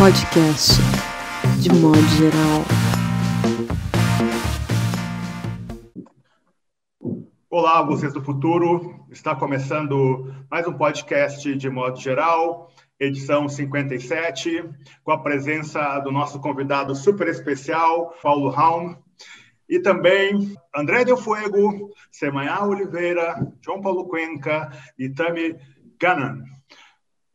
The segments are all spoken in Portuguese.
podcast, de modo geral. Olá, vocês do futuro. Está começando mais um podcast de modo geral, edição 57, com a presença do nosso convidado super especial, Paulo Raum, e também André Del Fuego, Semanhá Oliveira, João Paulo Cuenca e Tami Gannon.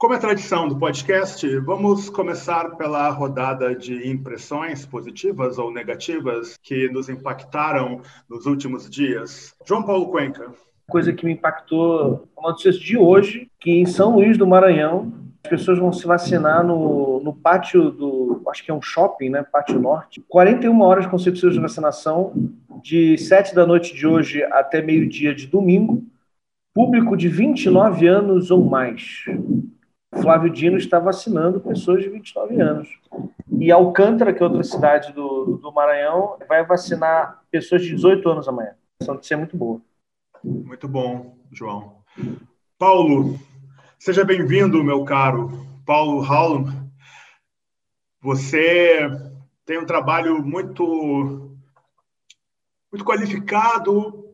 Como é tradição do podcast, vamos começar pela rodada de impressões positivas ou negativas que nos impactaram nos últimos dias. João Paulo Cuenca. Coisa que me impactou, uma notícia de hoje, que em São Luís do Maranhão, as pessoas vão se vacinar no, no pátio do, acho que é um shopping, né, Pátio Norte. 41 horas consecutivas de vacinação, de 7 da noite de hoje até meio-dia de domingo, público de 29 anos ou mais. Flávio Dino está vacinando pessoas de 29 anos. E Alcântara, que é outra cidade do, do Maranhão, vai vacinar pessoas de 18 anos amanhã. Essa notícia é muito boa. Muito bom, João. Paulo, seja bem-vindo, meu caro. Paulo Halm, você tem um trabalho muito, muito qualificado,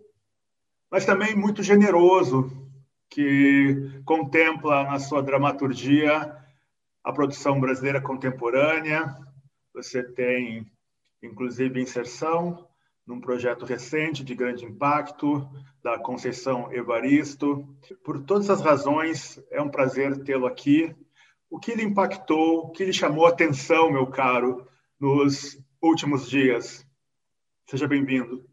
mas também muito generoso que contempla na sua dramaturgia a produção brasileira contemporânea. Você tem, inclusive, inserção num projeto recente de grande impacto da Conceição Evaristo. Por todas as razões, é um prazer tê-lo aqui. O que lhe impactou, o que lhe chamou a atenção, meu caro, nos últimos dias? Seja bem-vindo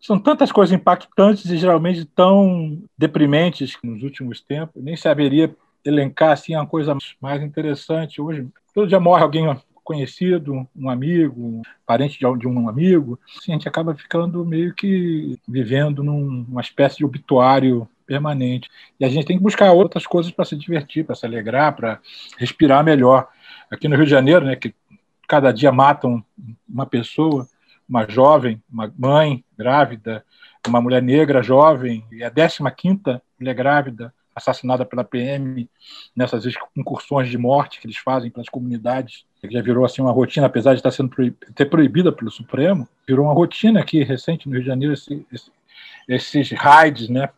são tantas coisas impactantes e geralmente tão deprimentes nos últimos tempos, nem saberia elencar assim uma coisa mais interessante. Hoje, todo dia morre alguém conhecido, um amigo, um parente de um amigo. Assim, a gente acaba ficando meio que vivendo numa espécie de obituário permanente. E a gente tem que buscar outras coisas para se divertir, para se alegrar, para respirar melhor. Aqui no Rio de Janeiro, né, que cada dia matam uma pessoa, uma jovem, uma mãe grávida, uma mulher negra jovem, e a 15ª mulher grávida assassinada pela PM nessas incursões de morte que eles fazem pelas comunidades, que já virou assim uma rotina, apesar de estar sendo ter proibida pelo Supremo, virou uma rotina aqui recente no Rio de Janeiro esse, esse, esses raids, né?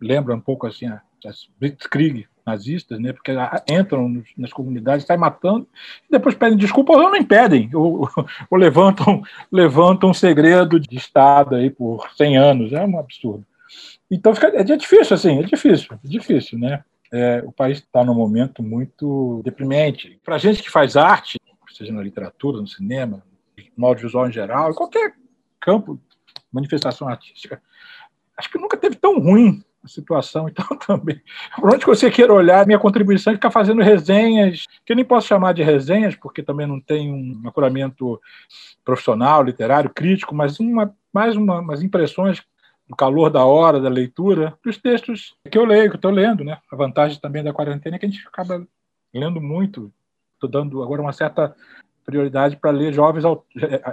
Lembra um pouco assim as Blitzkrieg nazistas, né? Porque entram nas comunidades, saem matando, e depois pedem desculpa ou não impedem, ou, ou levantam, levantam um segredo de Estado aí por 100 anos. É um absurdo. Então fica, é difícil, assim, é difícil, é difícil, né? É, o país está num momento muito deprimente. Para a gente que faz arte, seja na literatura, no cinema, no audiovisual em geral, qualquer campo, manifestação artística, acho que nunca teve tão ruim a situação. Então, também, por onde você queira olhar, minha contribuição é ficar fazendo resenhas, que eu nem posso chamar de resenhas, porque também não tem um apuramento profissional, literário, crítico, mas uma, mais uma, umas impressões do calor da hora, da leitura, dos textos que eu leio, que estou lendo. Né? A vantagem também da quarentena é que a gente acaba lendo muito. Estou dando agora uma certa prioridade para ler jovens,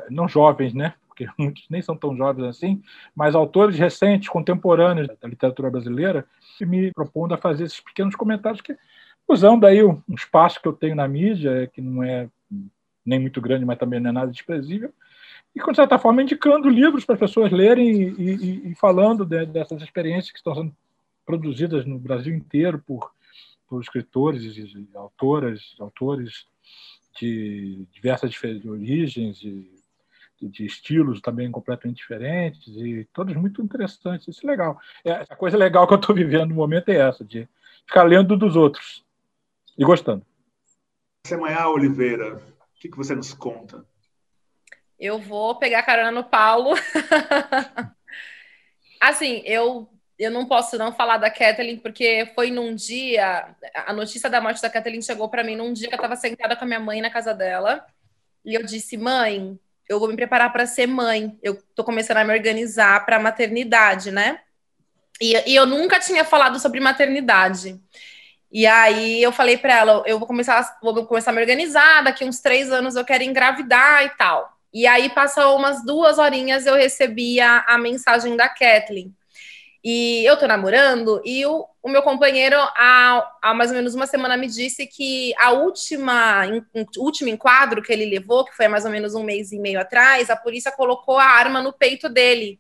não jovens, né? Porque muitos nem são tão jovens assim, mas autores recentes, contemporâneos da literatura brasileira, me propondo a fazer esses pequenos comentários que, usando aí um espaço que eu tenho na mídia, que não é nem muito grande, mas também não é nada desprezível, e, de certa forma, indicando livros para as pessoas lerem e, e, e falando de, dessas experiências que estão sendo produzidas no Brasil inteiro por, por escritores e autoras, autores de diversas origens, de de estilos também completamente diferentes e todos muito interessantes. Isso é legal. É, a coisa legal que eu estou vivendo no momento é essa, de ficar lendo dos outros e gostando. Semanhá Oliveira, o que, que você nos conta? Eu vou pegar carona no Paulo. assim, eu eu não posso não falar da Kathleen, porque foi num dia. A notícia da morte da Kathleen chegou para mim num dia que eu estava sentada com a minha mãe na casa dela. E eu disse, mãe, eu vou me preparar para ser mãe. Eu tô começando a me organizar para maternidade, né? E, e, eu nunca tinha falado sobre maternidade. E aí eu falei para ela, eu vou começar, vou começar a me organizar, daqui uns três anos eu quero engravidar e tal. E aí passou umas duas horinhas eu recebi a, a mensagem da Kathleen. E eu tô namorando, e o, o meu companheiro, há, há, mais ou menos uma semana, me disse que a última, o último enquadro que ele levou, que foi mais ou menos um mês e meio atrás, a polícia colocou a arma no peito dele,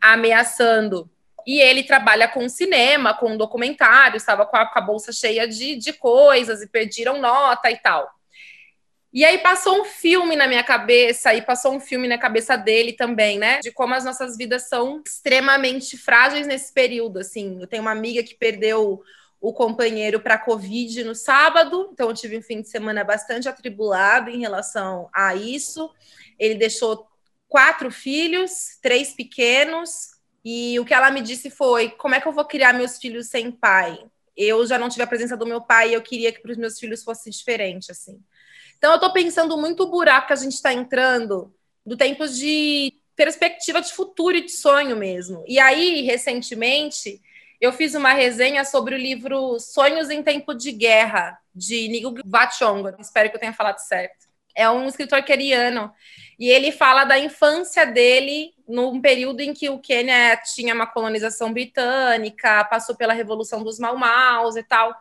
ameaçando. E ele trabalha com cinema, com documentário, estava com a, com a bolsa cheia de, de coisas e pediram nota e tal. E aí passou um filme na minha cabeça, e passou um filme na cabeça dele também, né? De como as nossas vidas são extremamente frágeis nesse período, assim. Eu tenho uma amiga que perdeu o companheiro para Covid no sábado, então eu tive um fim de semana bastante atribulado em relação a isso. Ele deixou quatro filhos, três pequenos, e o que ela me disse foi: como é que eu vou criar meus filhos sem pai? Eu já não tive a presença do meu pai e eu queria que para os meus filhos fosse diferente, assim. Então, eu estou pensando muito o buraco que a gente está entrando do tempo de perspectiva de futuro e de sonho mesmo. E aí, recentemente, eu fiz uma resenha sobre o livro Sonhos em Tempo de Guerra, de Nigo Vachongo. Espero que eu tenha falado certo. É um escritor queriano. E ele fala da infância dele num período em que o Quênia tinha uma colonização britânica, passou pela Revolução dos Mau-Maus e tal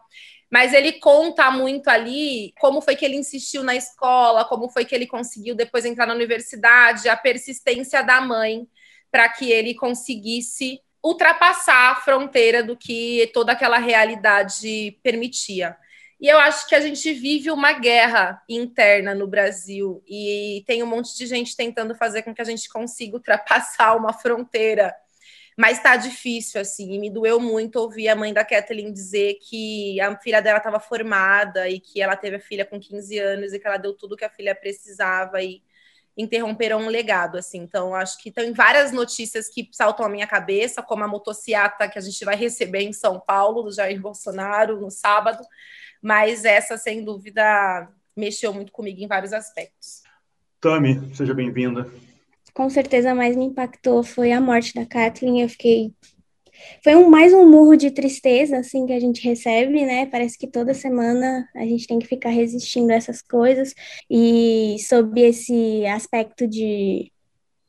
mas ele conta muito ali como foi que ele insistiu na escola, como foi que ele conseguiu depois entrar na universidade, a persistência da mãe para que ele conseguisse ultrapassar a fronteira do que toda aquela realidade permitia. E eu acho que a gente vive uma guerra interna no Brasil e tem um monte de gente tentando fazer com que a gente consiga ultrapassar uma fronteira mas tá difícil, assim, e me doeu muito ouvir a mãe da Kathleen dizer que a filha dela estava formada e que ela teve a filha com 15 anos e que ela deu tudo que a filha precisava e interromperam um legado, assim. Então, acho que tem várias notícias que saltam à minha cabeça, como a motociata que a gente vai receber em São Paulo, do Jair Bolsonaro, no sábado, mas essa, sem dúvida, mexeu muito comigo em vários aspectos. Tami, seja bem-vinda com certeza mais me impactou foi a morte da Kathleen. Eu fiquei. Foi um, mais um murro de tristeza, assim, que a gente recebe, né? Parece que toda semana a gente tem que ficar resistindo a essas coisas. E sob esse aspecto de.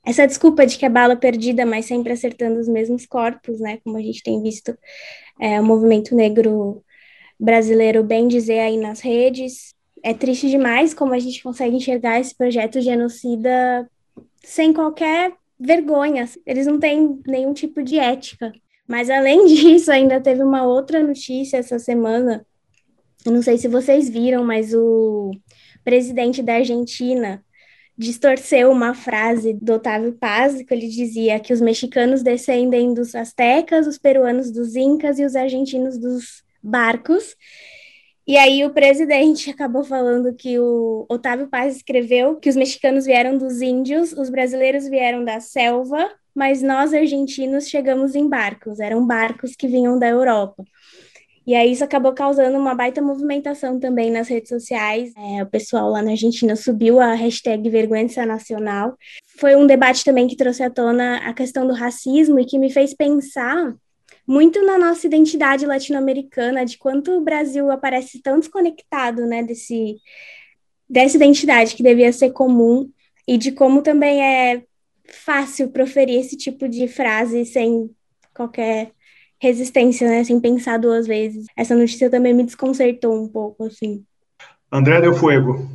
Essa desculpa de que é bala perdida, mas sempre acertando os mesmos corpos, né? Como a gente tem visto é, o movimento negro brasileiro bem dizer aí nas redes. É triste demais como a gente consegue enxergar esse projeto genocida sem qualquer vergonha. Eles não têm nenhum tipo de ética. Mas além disso, ainda teve uma outra notícia essa semana. Eu não sei se vocês viram, mas o presidente da Argentina distorceu uma frase do Otávio Paz, que ele dizia que os mexicanos descendem dos astecas, os peruanos dos incas e os argentinos dos barcos. E aí o presidente acabou falando que o Otávio Paz escreveu que os mexicanos vieram dos índios, os brasileiros vieram da selva, mas nós argentinos chegamos em barcos, eram barcos que vinham da Europa. E aí isso acabou causando uma baita movimentação também nas redes sociais. É, o pessoal lá na Argentina subiu a hashtag Vergonha Nacional. Foi um debate também que trouxe à tona a questão do racismo e que me fez pensar muito na nossa identidade latino-americana, de quanto o Brasil aparece tão desconectado, né, desse, dessa identidade que devia ser comum, e de como também é fácil proferir esse tipo de frase sem qualquer resistência, né, sem pensar duas vezes. Essa notícia também me desconcertou um pouco, assim. André Del Fuego.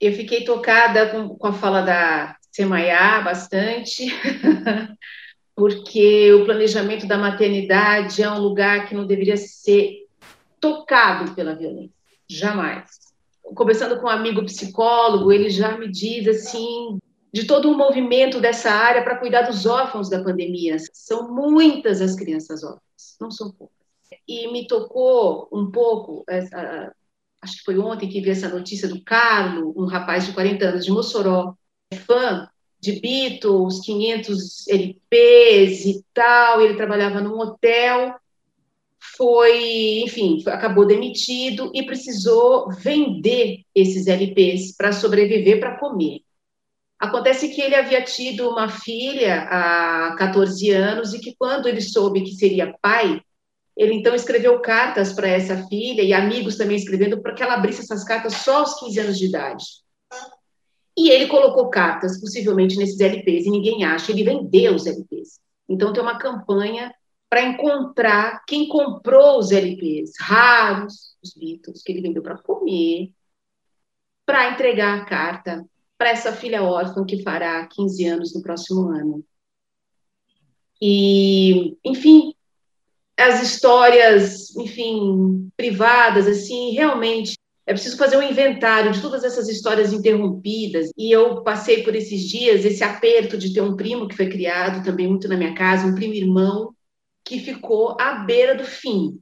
Eu fiquei tocada com, com a fala da Semaiá bastante. porque o planejamento da maternidade é um lugar que não deveria ser tocado pela violência, jamais. Conversando com um amigo psicólogo, ele já me diz assim, de todo um movimento dessa área para cuidar dos órfãos da pandemia. São muitas as crianças órfãs, não são poucas. E me tocou um pouco, acho que foi ontem que vi essa notícia do Carlo, um rapaz de 40 anos de Mossoró, fã de Beatles, 500 LPs e tal, ele trabalhava num hotel, foi, enfim, acabou demitido e precisou vender esses LPs para sobreviver, para comer. Acontece que ele havia tido uma filha há 14 anos e que quando ele soube que seria pai, ele então escreveu cartas para essa filha e amigos também escrevendo para que ela abrisse essas cartas só aos 15 anos de idade. E ele colocou cartas, possivelmente, nesses LPs, e ninguém acha, ele vendeu os LPs. Então, tem uma campanha para encontrar quem comprou os LPs raros, os Beatles, que ele vendeu para comer, para entregar a carta para essa filha órfã que fará 15 anos no próximo ano. E, enfim, as histórias, enfim, privadas, assim, realmente é preciso fazer um inventário de todas essas histórias interrompidas. E eu passei por esses dias esse aperto de ter um primo que foi criado também muito na minha casa, um primo irmão que ficou à beira do fim.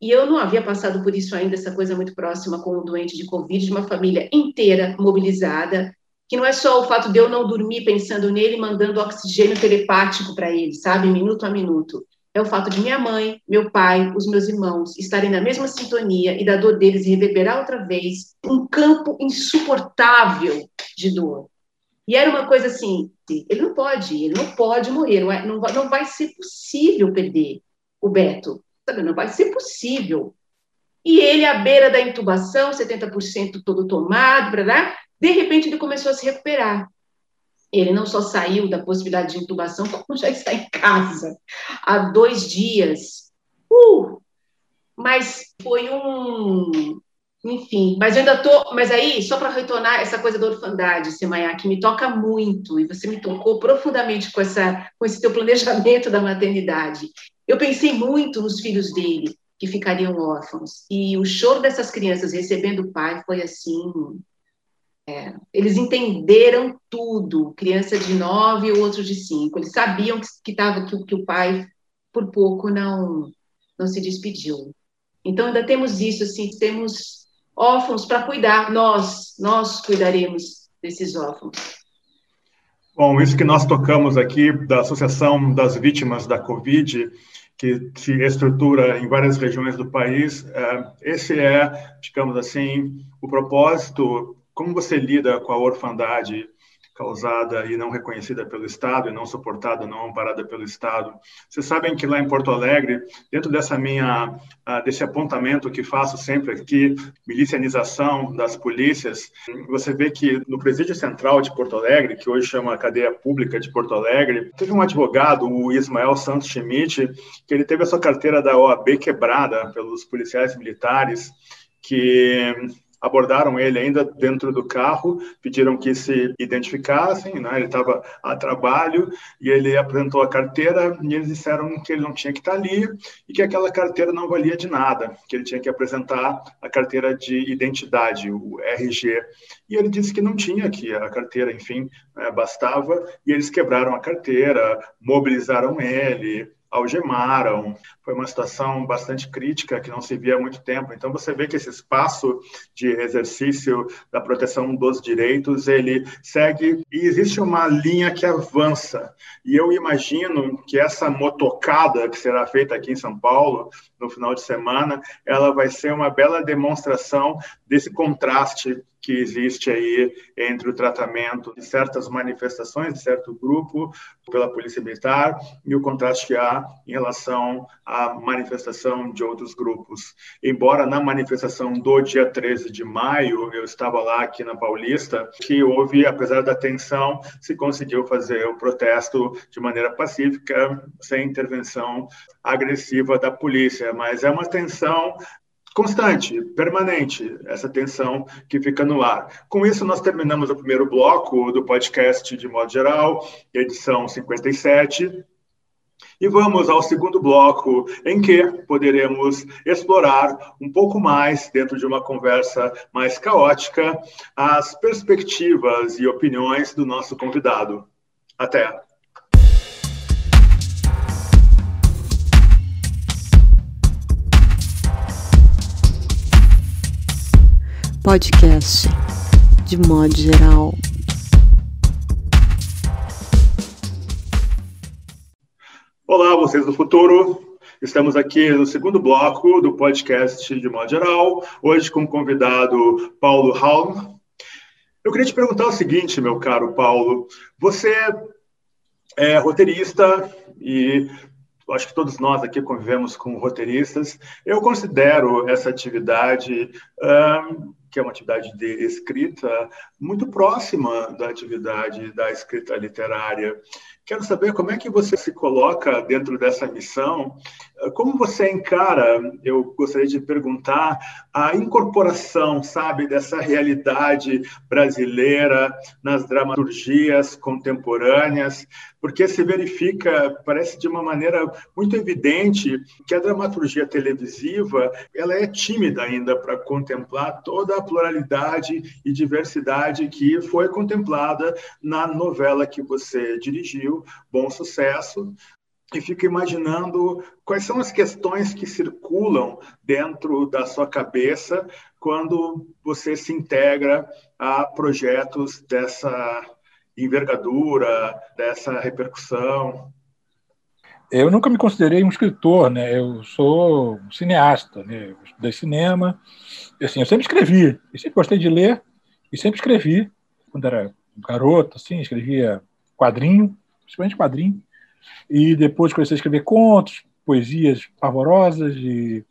E eu não havia passado por isso ainda, essa coisa muito próxima com um doente de Covid, de uma família inteira mobilizada, que não é só o fato de eu não dormir pensando nele, mandando oxigênio telepático para ele, sabe, minuto a minuto. É o fato de minha mãe, meu pai, os meus irmãos estarem na mesma sintonia e da dor deles reverberar outra vez um campo insuportável de dor. E era uma coisa assim, ele não pode, ele não pode morrer, não, é, não, vai, não vai ser possível perder o Beto, sabe? não vai ser possível. E ele, à beira da intubação, 70% todo tomado, blá, de repente ele começou a se recuperar. Ele não só saiu da possibilidade de intubação, como já está em casa há dois dias. Uh! Mas foi um, enfim, mas eu ainda tô. Mas aí, só para retornar essa coisa da orfandade, Semaia, que me toca muito, e você me tocou profundamente com, essa, com esse teu planejamento da maternidade. Eu pensei muito nos filhos dele, que ficariam órfãos. E o choro dessas crianças recebendo o pai foi assim. É, eles entenderam tudo, criança de nove e outro de cinco. Eles sabiam que, que, tava, que, que o pai, por pouco, não, não se despediu. Então, ainda temos isso, assim, temos órfãos para cuidar. Nós, nós cuidaremos desses órfãos. Bom, isso que nós tocamos aqui da Associação das Vítimas da Covid, que se estrutura em várias regiões do país, é, esse é, digamos assim, o propósito, como você lida com a orfandade causada e não reconhecida pelo Estado, e não suportada, não amparada pelo Estado. Vocês sabem que lá em Porto Alegre, dentro dessa minha, uh, desse apontamento que faço sempre aqui, milicianização das polícias, você vê que no Presídio Central de Porto Alegre, que hoje chama Cadeia Pública de Porto Alegre, teve um advogado, o Ismael Santos Schmidt, que ele teve a sua carteira da OAB quebrada pelos policiais militares, que abordaram ele ainda dentro do carro, pediram que se identificassem, né? ele estava a trabalho e ele apresentou a carteira e eles disseram que ele não tinha que estar ali e que aquela carteira não valia de nada, que ele tinha que apresentar a carteira de identidade, o RG. E ele disse que não tinha, que a carteira, enfim, né, bastava, e eles quebraram a carteira, mobilizaram ele, algemaram. Foi uma situação bastante crítica que não se via há muito tempo. Então você vê que esse espaço de exercício da proteção dos direitos, ele segue e existe uma linha que avança. E eu imagino que essa motocada que será feita aqui em São Paulo no final de semana, ela vai ser uma bela demonstração desse contraste que existe aí entre o tratamento de certas manifestações de certo grupo pela polícia militar e o contraste que há em relação à manifestação de outros grupos. Embora na manifestação do dia 13 de maio, eu estava lá aqui na Paulista, que houve, apesar da tensão, se conseguiu fazer o protesto de maneira pacífica, sem intervenção agressiva da polícia, mas é uma tensão constante, permanente, essa tensão que fica no ar. Com isso, nós terminamos o primeiro bloco do podcast de modo geral, edição 57. E vamos ao segundo bloco, em que poderemos explorar um pouco mais, dentro de uma conversa mais caótica, as perspectivas e opiniões do nosso convidado. Até! podcast de modo geral. Olá, vocês do futuro. Estamos aqui no segundo bloco do podcast de modo geral, hoje com o convidado Paulo Halm. Eu queria te perguntar o seguinte, meu caro Paulo. Você é roteirista e acho que todos nós aqui convivemos com roteiristas. Eu considero essa atividade que é uma atividade de escrita muito próxima da atividade da escrita literária. Quero saber como é que você se coloca dentro dessa missão, como você encara, eu gostaria de perguntar, a incorporação, sabe, dessa realidade brasileira nas dramaturgias contemporâneas, porque se verifica, parece de uma maneira muito evidente, que a dramaturgia televisiva ela é tímida ainda para contemplar toda a pluralidade e diversidade que foi contemplada na novela que você dirigiu, Bom Sucesso, e fico imaginando quais são as questões que circulam dentro da sua cabeça quando você se integra a projetos dessa envergadura, dessa repercussão. Eu nunca me considerei um escritor, né? Eu sou um cineasta, né? Eu estudei cinema, assim, eu sempre escrevi, eu sempre gostei de ler e sempre escrevi. Quando era garoto, assim, escrevia quadrinho, principalmente quadrinho. E depois comecei a escrever contos, poesias pavorosas e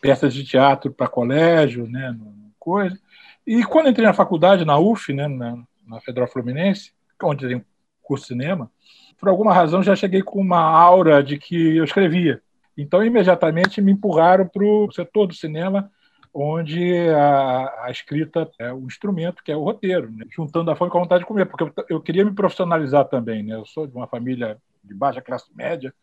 peças de teatro para colégio, né, coisa. E quando entrei na faculdade, na UF, né, na, na Federal Fluminense, onde tem curso de cinema, por alguma razão já cheguei com uma aura de que eu escrevia. Então, imediatamente me empurraram para o setor do cinema, onde a, a, escrita é o instrumento, que é o roteiro, né? juntando a fome com a vontade de comer, porque eu, eu, queria me profissionalizar também. Né? Eu sou de uma família de baixa classe média,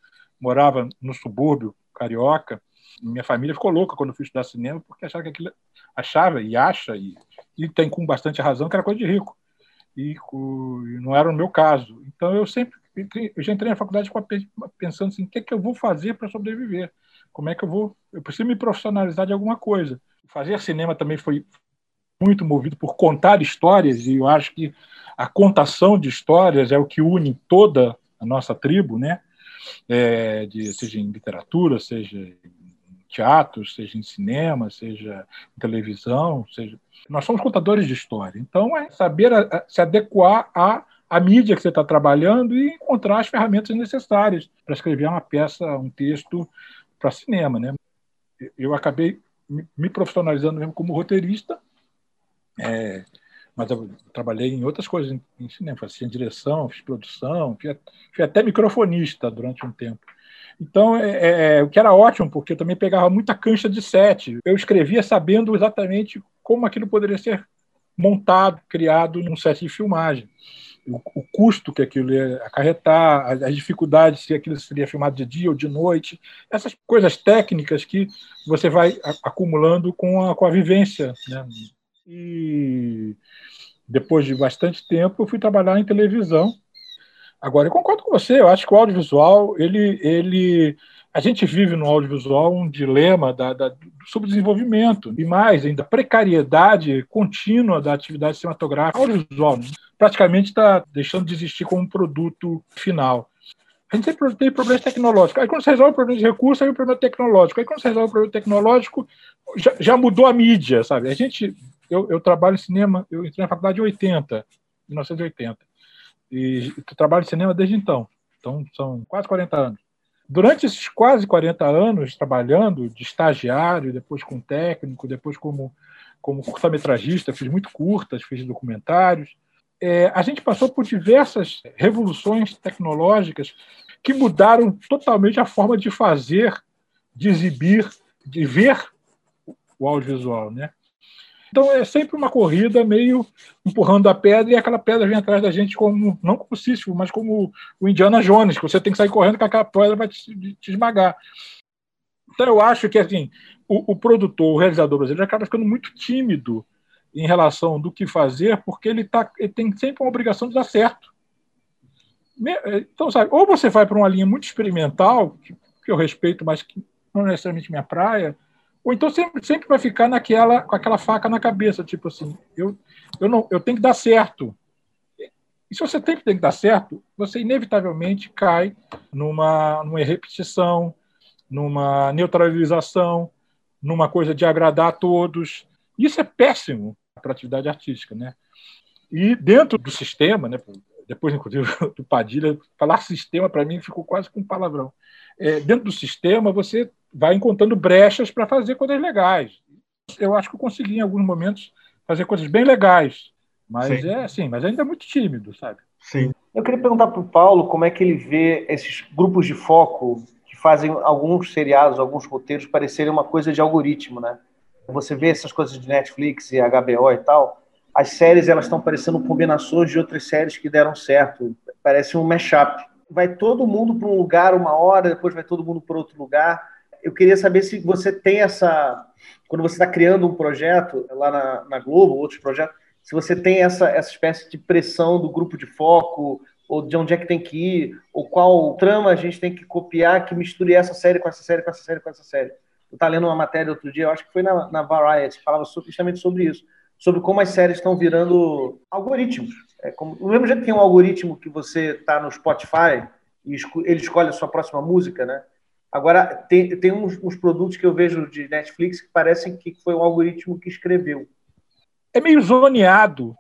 morava no subúrbio carioca. Minha família ficou louca quando eu fui estudar cinema, porque achava que aquilo achava e acha e, e tem com bastante razão que era coisa de rico. E, e não era o meu caso. Então eu sempre eu já entrei na faculdade pensando assim, o que é que eu vou fazer para sobreviver? Como é que eu vou? Eu preciso me profissionalizar de alguma coisa. Fazer cinema também foi muito movido por contar histórias e eu acho que a contação de histórias é o que une toda a nossa tribo, né? É, de, seja em literatura, seja em teatro, seja em cinema, seja em televisão, seja nós somos contadores de história. Então é saber a, a, se adequar à, à mídia que você está trabalhando e encontrar as ferramentas necessárias para escrever uma peça, um texto para cinema, né? Eu acabei me profissionalizando mesmo como roteirista. É, mas eu trabalhei em outras coisas em, em cinema, fiz direção, fiz produção, fui, fui, até microfonista durante um tempo. Então, é, é, o que era ótimo, porque eu também pegava muita cancha de set. Eu escrevia sabendo exatamente como aquilo poderia ser montado, criado num set de filmagem. O, custo que aquilo ia acarretar, as dificuldades, se aquilo seria filmado de dia ou de noite, essas coisas técnicas que você vai acumulando com a, com a vivência. Né? E depois de bastante tempo, eu fui trabalhar em televisão. Agora, eu concordo com você, eu acho que o audiovisual, ele, ele, a gente vive no audiovisual um dilema da, da, do subdesenvolvimento e mais ainda, precariedade contínua da atividade cinematográfica audiovisual. Né? Praticamente está deixando de existir como um produto final. A gente sempre tem problemas tecnológicos. Aí, quando você resolve o problema de recurso, aí o problema tecnológico. Aí, quando você resolve o problema tecnológico, já, já mudou a mídia, sabe? A gente eu, eu trabalho em cinema, eu entrei na faculdade em 80, 1980. E trabalho em cinema desde então. Então, são quase 40 anos. Durante esses quase 40 anos trabalhando de estagiário, depois como técnico, depois como, como curta-metragista, fiz muito curtas, fiz documentários, é, a gente passou por diversas revoluções tecnológicas que mudaram totalmente a forma de fazer, de exibir, de ver o audiovisual. Né? Então é sempre uma corrida meio empurrando a pedra e aquela pedra vem atrás da gente como, não como Sísifo, mas como o Indiana Jones, que você tem que sair correndo que aquela pedra vai te, te esmagar. Então eu acho que assim, o, o, produtor, o realizador brasileiro acaba ficando muito tímido em relação do que fazer, porque ele, tá, ele tem sempre uma obrigação de dar certo. Então, sabe, ou você vai para uma linha muito experimental, que, que eu respeito, mas que não é necessariamente minha praia, ou então sempre, sempre vai ficar naquela, com aquela faca na cabeça, tipo assim, eu, eu, não, eu tenho que dar certo. E se você tem que, dar certo, você inevitavelmente cai numa, numa repetição, numa neutralização, numa coisa de agradar a todos. Isso é péssimo para a atividade artística. Né? E dentro do sistema, né, depois, inclusive, do Padilha, falar sistema para mim ficou quase com um palavrão. É, dentro do sistema, você vai encontrando brechas para fazer coisas legais. Eu acho que eu consegui, em alguns momentos, fazer coisas bem legais. Mas Sim. é assim, mas ainda é muito tímido, sabe? Sim. Eu queria perguntar para o Paulo como é que ele vê esses grupos de foco que fazem alguns seriados, alguns roteiros parecerem uma coisa de algoritmo, né? Você vê essas coisas de Netflix e HBO e tal, as séries elas estão parecendo combinações de outras séries que deram certo. Parece um mashup. Vai todo mundo para um lugar uma hora, depois vai todo mundo para outro lugar. Eu queria saber se você tem essa. Quando você está criando um projeto lá na, na Globo, outros projetos, se você tem essa, essa espécie de pressão do grupo de foco, ou de onde é que tem que ir, ou qual trama a gente tem que copiar que misture essa série com essa série, com essa série, com essa série. Eu estava lendo uma matéria outro dia, eu acho que foi na, na Variety, falava justamente sobre isso sobre como as séries estão virando algoritmos. É como, do mesmo jeito que tem um algoritmo que você está no Spotify e ele escolhe a sua próxima música, né? Agora, tem, tem uns, uns, produtos que eu vejo de Netflix que parecem que foi um algoritmo que escreveu. É meio zoneado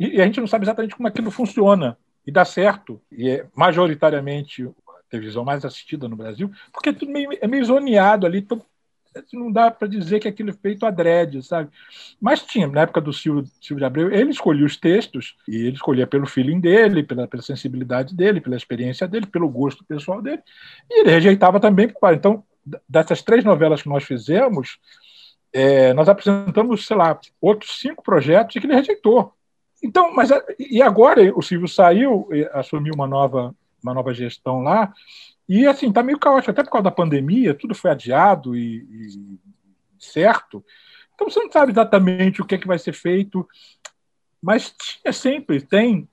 e, e a gente não sabe exatamente como aquilo funciona e dá certo. E é majoritariamente a televisão mais assistida no Brasil, porque é tudo meio, é meio zoneado ali, então não dá para dizer que aquilo é feito adrede, sabe? Mas tinha, na época do Silvio, Silvio de Abreu, ele escolhia os textos, e ele escolhia pelo feeling dele, pela, pela sensibilidade dele, pela experiência dele, pelo gosto pessoal dele, e ele rejeitava também. Então, dessas três novelas que nós fizemos, é, nós apresentamos, sei lá, outros cinco projetos e que ele rejeitou. Então, mas e agora o Silvio saiu, assumiu uma nova, uma nova gestão lá, e assim, tá meio caótico, até por causa da pandemia, tudo foi adiado e, e certo. Então você não sabe exatamente o que, é que vai ser feito, mas tinha sempre, tem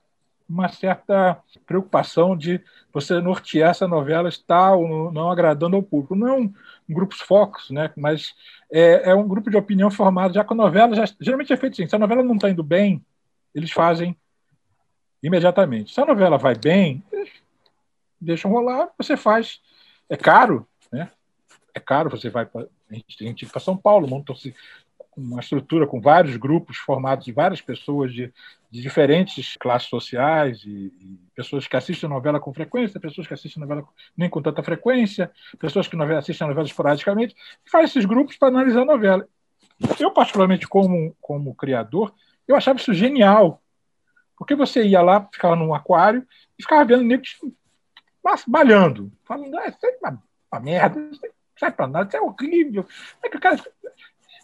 uma certa preocupação de você nortear essa novela está ou não agradando ao público. Não um grupos focos, né? mas é, é, um grupo de opinião formado já com a novela. Já, geralmente é feito assim: se a novela não está indo bem, eles fazem imediatamente. Se a novela vai bem, deixam rolar, você faz. É caro, né? É caro, você vai para. A gente para São Paulo, montam-se uma estrutura com vários grupos formados de várias pessoas de, de diferentes classes sociais e, e, pessoas que assistem novela com frequência, pessoas que assistem novela nem com tanta frequência, pessoas que novela, assistem a novela esporadicamente, e faz esses grupos para analisar a novela. Eu, particularmente, como, como criador, eu achava isso genial, porque você ia lá, ficava num aquário e ficava vendo negros balhando, falando, ah, isso é uma, uma merda, não serve para nada, isso é horrível. É que cara...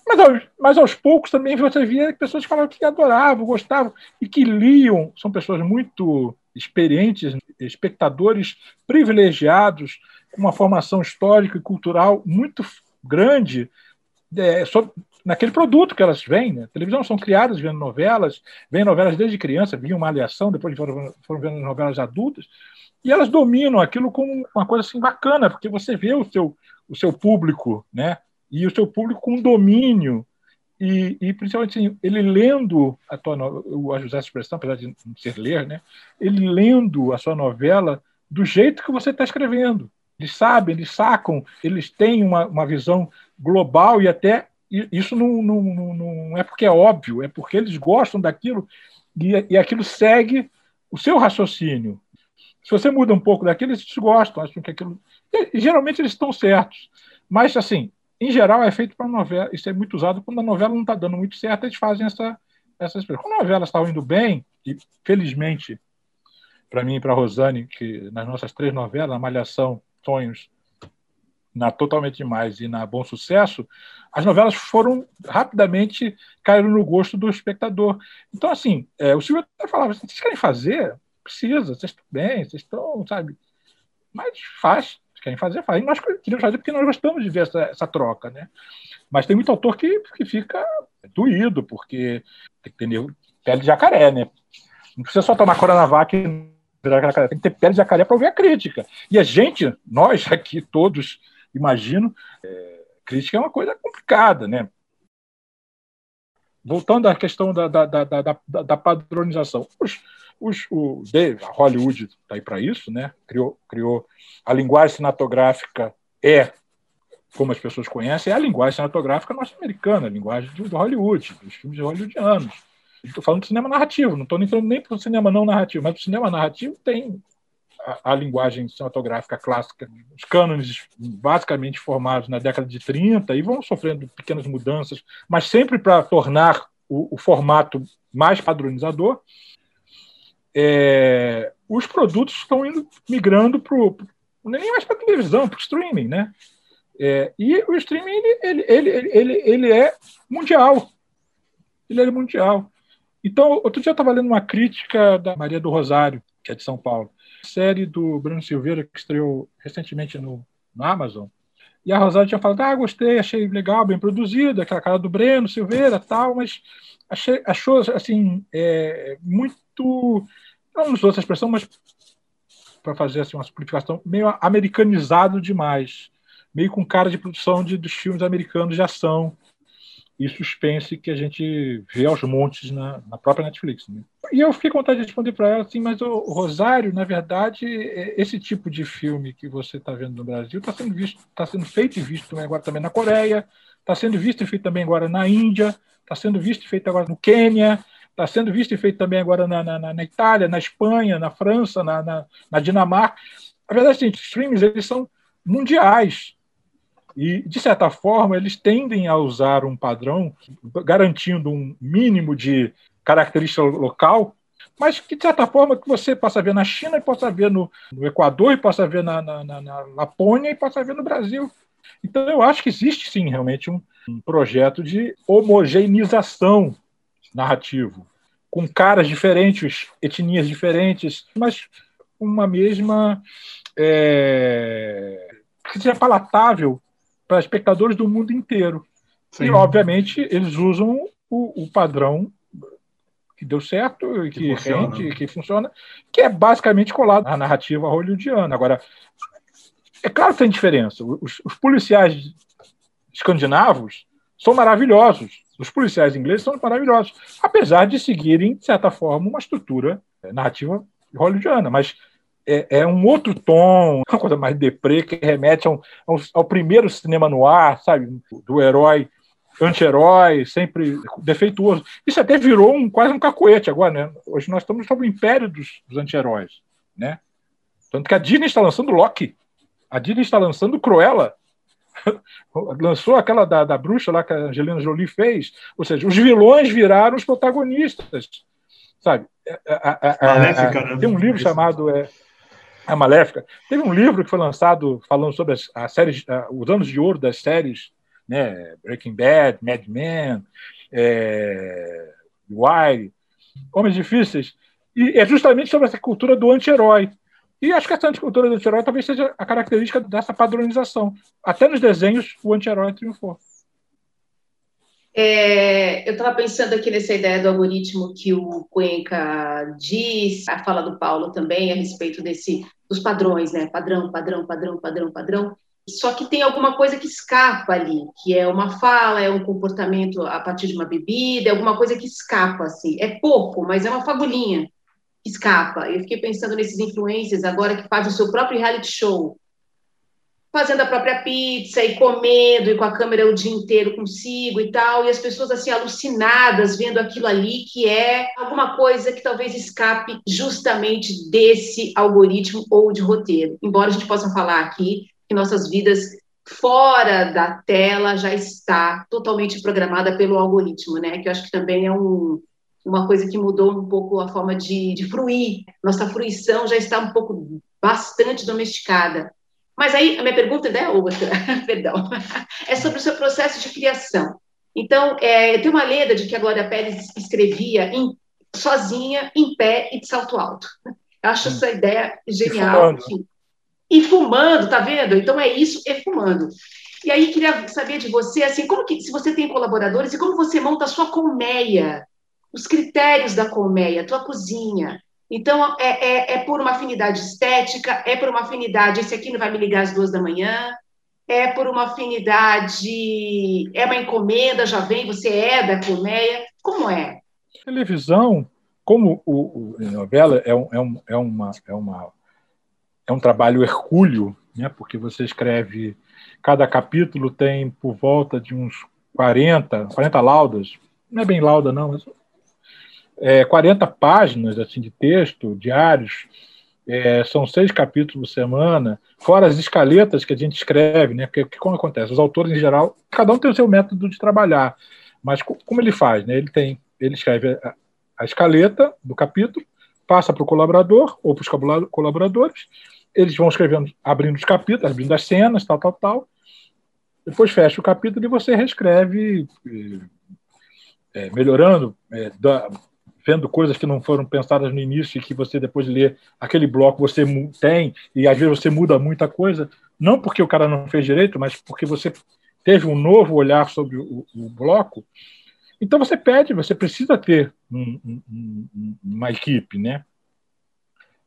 mas, aos, mas aos poucos também você via pessoas que falavam que adoravam, gostavam e que liam, são pessoas muito experientes, espectadores privilegiados, com uma formação histórica e cultural muito grande é, sobre, naquele produto que elas veem. Né? televisão são criadas vendo novelas, veem novelas desde criança, viam uma aliação, depois foram, foram vendo novelas adultas, e elas dominam aquilo como uma coisa assim bacana, porque você vê o seu, o seu público, né? E o seu público com domínio e, e principalmente assim, ele lendo a tua acho essa expressão, apesar de não ser ler, né? Ele lendo a sua novela do jeito que você está escrevendo. Eles sabem, eles sacam, eles têm uma, uma visão global e até isso não, não, não, é porque é óbvio, é porque eles gostam daquilo e, e aquilo segue o seu raciocínio. Se você muda um pouco daquilo, eles gostam, acham que aquilo. E, geralmente eles estão certos. Mas, assim, em geral, é feito para novela. Isso é muito usado quando a novela não está dando muito certo, eles fazem essa, essa. Quando a novela está indo bem, e felizmente, para mim e para a Rosane, que nas nossas três novelas, na Malhação, Sonhos, na Totalmente Demais e na Bom Sucesso, as novelas foram rapidamente caíram no gosto do espectador. Então, assim, é, o Silvio até falava: vocês querem fazer? precisa, vocês estão bem, vocês estão, sabe? Mas faz, querem fazer, faz. E nós queríamos fazer porque nós gostamos de ver essa, essa troca, né? Mas tem muito autor que, que fica doído, porque tem que ter pele de jacaré, né? Não precisa só tomar Coronavac tem que ter pele de jacaré para ouvir a crítica. E a gente, nós aqui todos, imagino, é, crítica é uma coisa complicada, né? Voltando à questão da, da, da, da, da padronização. Os, os, o Dave, a Hollywood está aí para isso, né? Criou, criou a linguagem cinematográfica é como as pessoas conhecem, é a linguagem cinematográfica norte-americana, a linguagem do, do Hollywood, dos filmes hollywoodianos. Estou falando de cinema narrativo, não estou entrando nem para o cinema não narrativo, mas o cinema narrativo tem a, a, linguagem cinematográfica clássica, os cânones basicamente formados na década de 30 e vão sofrendo pequenas mudanças, mas sempre para tornar o, o formato mais padronizador, é, os produtos estão indo migrando para nem mais para televisão, para o streaming, né? É, e o streaming ele, ele, ele, ele, ele é mundial, ele é mundial. Então, outro dia eu estava lendo uma crítica da Maria do Rosário, que é de São Paulo, série do Bruno Silveira que estreou recentemente no, no Amazon. E a Rosário tinha falado: ah, gostei, achei legal, bem produzido, aquela cara do Breno Silveira, tal, mas achei, achou assim é, muito não usou essa expressão, mas para fazer assim, uma simplificação, meio americanizado demais, meio com cara de produção de, dos filmes americanos de ação e suspense que a gente vê aos montes na, na própria Netflix. Né? E eu fiquei com vontade de responder para ela assim, mas o, Rosário, na verdade, é, esse tipo de filme que você está vendo no Brasil está sendo visto, está sendo feito e visto agora também na Coreia, está sendo visto e feito também agora na Índia, está sendo visto e feito agora no Quênia, está sendo visto e feito também agora na, na, na Itália, na Espanha, na França, na, na, na Dinamarca. A verdade é que os streams eles são mundiais. E, de certa forma, eles tendem a usar um padrão garantindo um mínimo de característica local, mas que, de certa forma, que você possa ver na China, e possa ver no, no Equador, e possa ver na, na, na, na Lapônia, e possa ver no Brasil. Então, eu acho que existe, sim, realmente um, um projeto de homogeneização narrativo, com caras diferentes, etnias diferentes, mas uma mesma. É, que seja palatável para espectadores do mundo inteiro. Sim. E, obviamente, eles usam o, o padrão que deu certo, que, que rende, que funciona, que é basicamente colado na narrativa hollywoodiana. Agora, é claro que tem diferença. Os, os policiais escandinavos são maravilhosos. Os policiais ingleses são maravilhosos, apesar de seguirem, de certa forma, uma estrutura é, narrativa hollywoodiana. Mas é, é, um outro tom, uma coisa mais deprê, que remete ao, ao, ao primeiro cinema no ar, sabe? Do herói anti-herói, sempre defeituoso. Isso até virou um, quase um cacoete agora, né? Hoje nós estamos sob o império dos, dos anti-heróis, né? Tanto que a Disney está lançando Loki, a Disney está lançando Cruella, lançou aquela da, da bruxa lá que a Angelina Jolie fez, ou seja, os vilões viraram os protagonistas, sabe? A, a, a? Tem um livro chamado é, A Maléfica. Teve um livro que foi lançado falando sobre as, as séries, os anos de ouro das séries, né? Breaking Bad, Mad Men, é, Wire, Homens Difíceis, e é justamente sobre essa cultura do anti-herói. E acho que essa anticultura do anti-herói talvez seja a característica dessa padronização. Até nos desenhos, o anti-herói triunfou. É, eu estava pensando aqui nessa ideia do algoritmo que o Cuenca diz, a fala do Paulo também a respeito desse dos padrões, né? Padrão, padrão, padrão, padrão, padrão. Só que tem alguma coisa que escapa ali, que é uma fala, é um comportamento a partir de uma bebida, é alguma coisa que escapa, assim. É pouco, mas é uma fagulhinha escapa. Eu fiquei pensando nesses influencers agora que fazem o seu próprio reality show, fazendo a própria pizza e comendo e com a câmera o dia inteiro consigo e tal, e as pessoas assim alucinadas vendo aquilo ali que é alguma coisa que talvez escape justamente desse algoritmo ou de roteiro. Embora a gente possa falar aqui que nossas vidas fora da tela já está totalmente programada pelo algoritmo, né? Que eu acho que também é um uma coisa que mudou um pouco a forma de, de fruir. Nossa fruição já está um pouco bastante domesticada. Mas aí a minha pergunta é outra, perdão, é sobre o seu processo de criação. Então, é, tem uma lenda de que a Glória Pérez escrevia em, sozinha, em pé e de salto alto. Eu acho essa ideia genial. E fumando. E fumando, tá vendo? Então é isso, é fumando. E aí queria saber de você, assim, como que, se você tem colaboradores e como você monta a sua colmeia os critérios da colmeia, tua cozinha. Então, é, é, é, por uma afinidade estética, é por uma afinidade, esse aqui não vai me ligar às duas da manhã, é por uma afinidade, é uma encomenda, já vem, você é da colmeia, como é? Televisão, como o, o novela é, um, é, um, é, uma, é, uma, é um trabalho hercúleo, né, porque você escreve, cada capítulo tem por volta de uns 40, 40 laudas, não é bem lauda não, mas é, 40 páginas assim, de texto diários, é, são seis capítulos por semana, fora as escaletas que a gente escreve, né? Porque como acontece? Os autores, em geral, cada um tem o seu método de trabalhar, Mas como ele faz? Né? Ele tem, ele escreve a, a escaleta do capítulo, passa para o colaborador ou para os colaboradores, eles vão escrevendo, abrindo os capítulos, abrindo as cenas, tal, tal, tal. Depois fecha o capítulo e você reescreve, é, melhorando, é, da, vendo coisas que não foram pensadas no início e que você depois de ler aquele bloco você tem e às vezes você muda muita coisa, não porque o cara não fez direito, mas porque você teve um novo olhar sobre o, o bloco. Então você pede, você precisa ter um, um, uma equipe, né?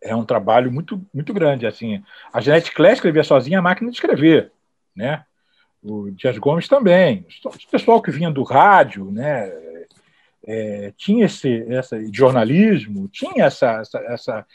É um trabalho muito muito grande assim. A Jeanette Clay escrevia sozinha a máquina de escrever, né? O Dias Gomes também. O pessoal que vinha do rádio, né? É, tinha esse essa, jornalismo, tinha essa, essa, essa,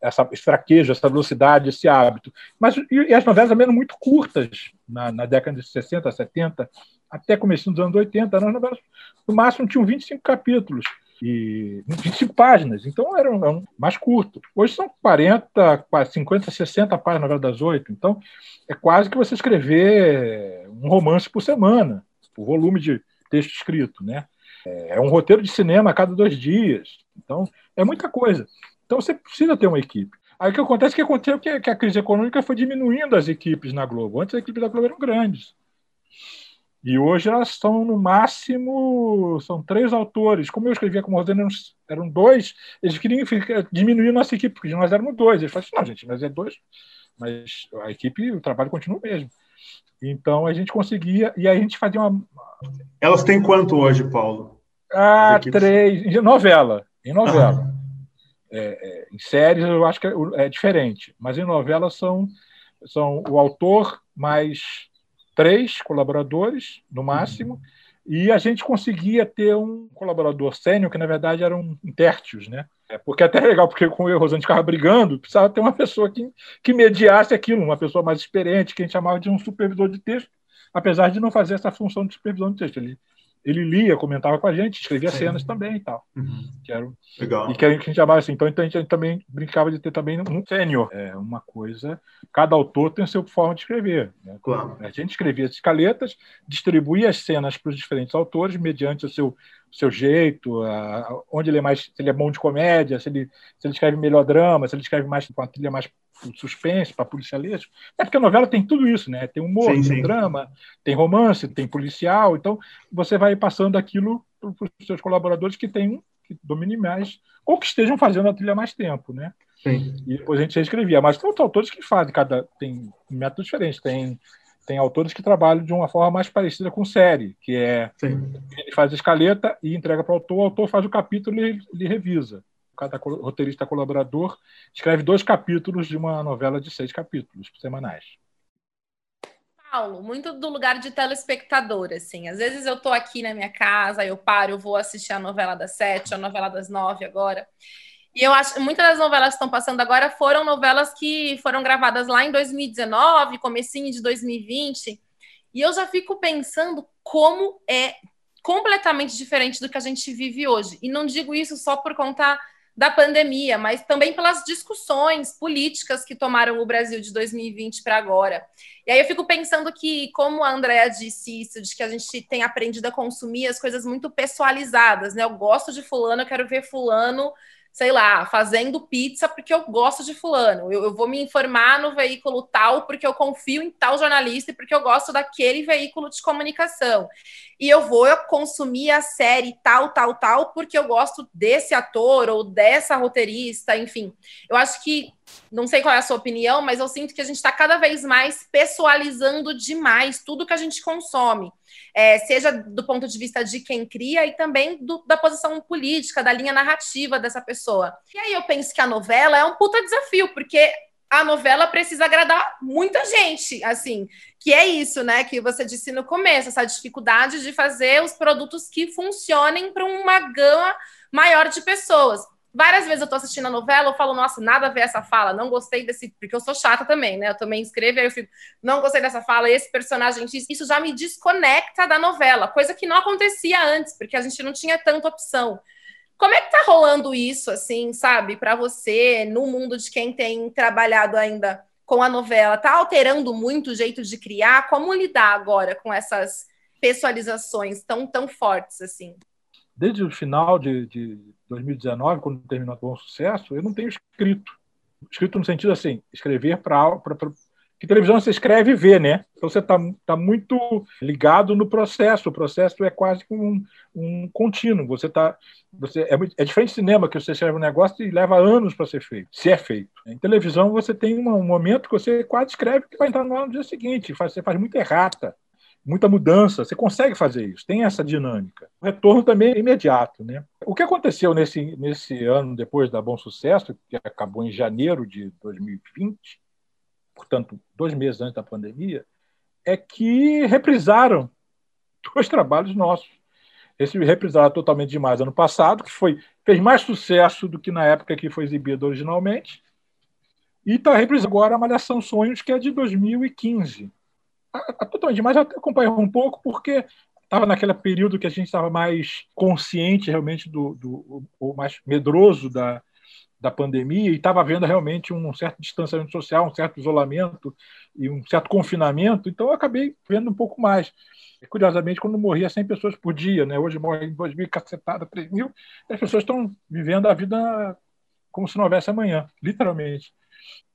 essa fraqueza, essa velocidade, esse hábito. Mas e, as novelas eram muito curtas na, na, década de 60, 70, até começo dos anos 80. Eram novelas, no máximo, tinham 25 capítulos e 25 páginas, então eram, eram mais curto. Hoje são 40, 50, 60 páginas das oito, então é quase que você escrever um romance por semana, por volume de texto escrito, né? É, é um roteiro de cinema a cada dois dias. Então, é muita coisa. Então, você precisa ter uma equipe. Aí o que acontece é que aconteceu que, que a crise econômica foi diminuindo as equipes na Globo. Antes, as equipes da Globo eram grandes. E hoje elas são, no máximo, são três autores. Como eu escrevia como Rosana, eram, eram dois, eles queriam diminuir nossa equipe, porque nós éramos dois. Eles falaram assim, não, gente, mas é dois. Mas a equipe, o trabalho continua o mesmo. Então a gente conseguia, e a gente fazia uma. Elas têm quanto hoje, Paulo? Ah, três. Em novela. Em novela. Ah. É, é, em séries eu acho que é, é, diferente, mas em novela são, são o autor mais três colaboradores, no máximo, uhum. e a gente conseguia ter um colaborador sênior, que na verdade eram intértios, né? É, porque é até legal, porque com o Rosane ficava brigando, precisava ter uma pessoa que, que mediasse aquilo, uma pessoa mais experiente, que a gente chamava de um supervisor de texto, apesar de não fazer essa função de supervisor de texto. Ele ele lia, comentava com a gente, escrevia cenas também e tal. Uhum. Que era, Legal. E que a gente chamava assim. Então, então a gente também brincava de ter também um sênior. É uma coisa. Cada autor tem a sua forma de escrever. Né? Claro. A gente escrevia as escaletas, distribuía as cenas para os diferentes autores mediante o seu seu jeito, a, onde ele é mais, se ele é bom de comédia, se ele, se ele escreve melhor drama, se ele escreve mais com a trilha mais suspense, para policialesco. É porque a novela tem tudo isso, né? Tem humor, sim, tem sim. drama, tem romance, tem policial. Então, você vai passando aquilo para os seus colaboradores que têm que dominem mais, ou que estejam fazendo a trilha mais tempo, né? Sim. E depois a gente reescrevia. Mas tem outros autores que fazem, cada tem métodos diferentes. Tem tem autores que trabalham de uma forma mais parecida com série, que é Sim. ele faz a escaleta e entrega para o autor, o autor faz o capítulo e ele revisa. Cada roteirista colaborador escreve dois capítulos de uma novela de seis capítulos semanais. Paulo, muito do lugar de telespectador, assim. Às vezes eu estou aqui na minha casa, eu paro, eu vou assistir a novela das sete, a novela das nove agora. E eu acho muitas das novelas que estão passando agora foram novelas que foram gravadas lá em 2019, comecinho de 2020. E eu já fico pensando como é completamente diferente do que a gente vive hoje. E não digo isso só por conta da pandemia, mas também pelas discussões políticas que tomaram o Brasil de 2020 para agora. E aí eu fico pensando que, como a Andrea disse isso, de que a gente tem aprendido a consumir as coisas muito pessoalizadas, né? Eu gosto de fulano, eu quero ver fulano sei lá, fazendo pizza porque eu gosto de fulano. Eu, eu, vou me informar no veículo tal porque eu confio em tal jornalista e porque eu gosto daquele veículo de comunicação. E eu vou consumir a série tal, tal, tal porque eu gosto desse ator ou dessa roteirista, enfim. Eu acho que não sei qual é a sua opinião, mas eu sinto que a gente está cada vez mais pessoalizando demais tudo que a gente consome, é, seja do ponto de vista de quem cria e também do, da posição política, da linha narrativa dessa pessoa. E aí eu penso que a novela é um puta desafio, porque a novela precisa agradar muita gente, assim, que é isso, né, que você disse no começo, essa dificuldade de fazer os produtos que funcionem para uma gama maior de pessoas. Várias vezes eu tô assistindo a novela, eu falo, nossa, nada a ver essa fala, não gostei desse. Porque eu sou chata também, né? Eu também escrevo, aí eu fico, não gostei dessa fala, esse personagem, isso já me desconecta da novela, coisa que não acontecia antes, porque a gente não tinha tanta opção. Como é que tá rolando isso, assim, sabe, para você, no mundo de quem tem trabalhado ainda com a novela? Tá alterando muito o jeito de criar? Como lidar agora com essas pessoalizações tão, tão fortes assim? Desde o final de, de 2019, quando terminou o sucesso, eu não tenho escrito. Escrito no sentido assim, escrever para que televisão você escreve e vê, né? Então você está tá muito ligado no processo. O processo é quase um, um contínuo. Você está, você é, é, diferente de cinema que você escreve um negócio e leva anos para ser feito, se é feito. Em televisão você tem um, momento que você quase escreve que vai entrar no, dia seguinte. Você faz muita errata, muita mudança. Você consegue fazer isso. Tem essa dinâmica. O retorno também é imediato, né? O que aconteceu nesse nesse ano depois da Bom Sucesso, que acabou em janeiro de 2020 portanto, dois meses antes da pandemia, é que reprisaram dois trabalhos nossos. Esse reprisaram totalmente demais ano passado, que foi fez mais sucesso do que na época que foi exibido originalmente, e está reprisando agora a Malhação Sonhos, que é de 2015. Totalmente demais, até acompanhei um pouco, porque estava naquele período que a gente estava mais consciente realmente do, do, do mais medroso da, da pandemia e estava havendo realmente um certo distanciamento social, um certo isolamento e um certo confinamento, então eu acabei vendo um pouco mais. E, curiosamente, quando morria 100 pessoas por dia, né? hoje morrem 2 mil, cacetada, 3 mil, as pessoas estão vivendo a vida como se não houvesse amanhã, literalmente.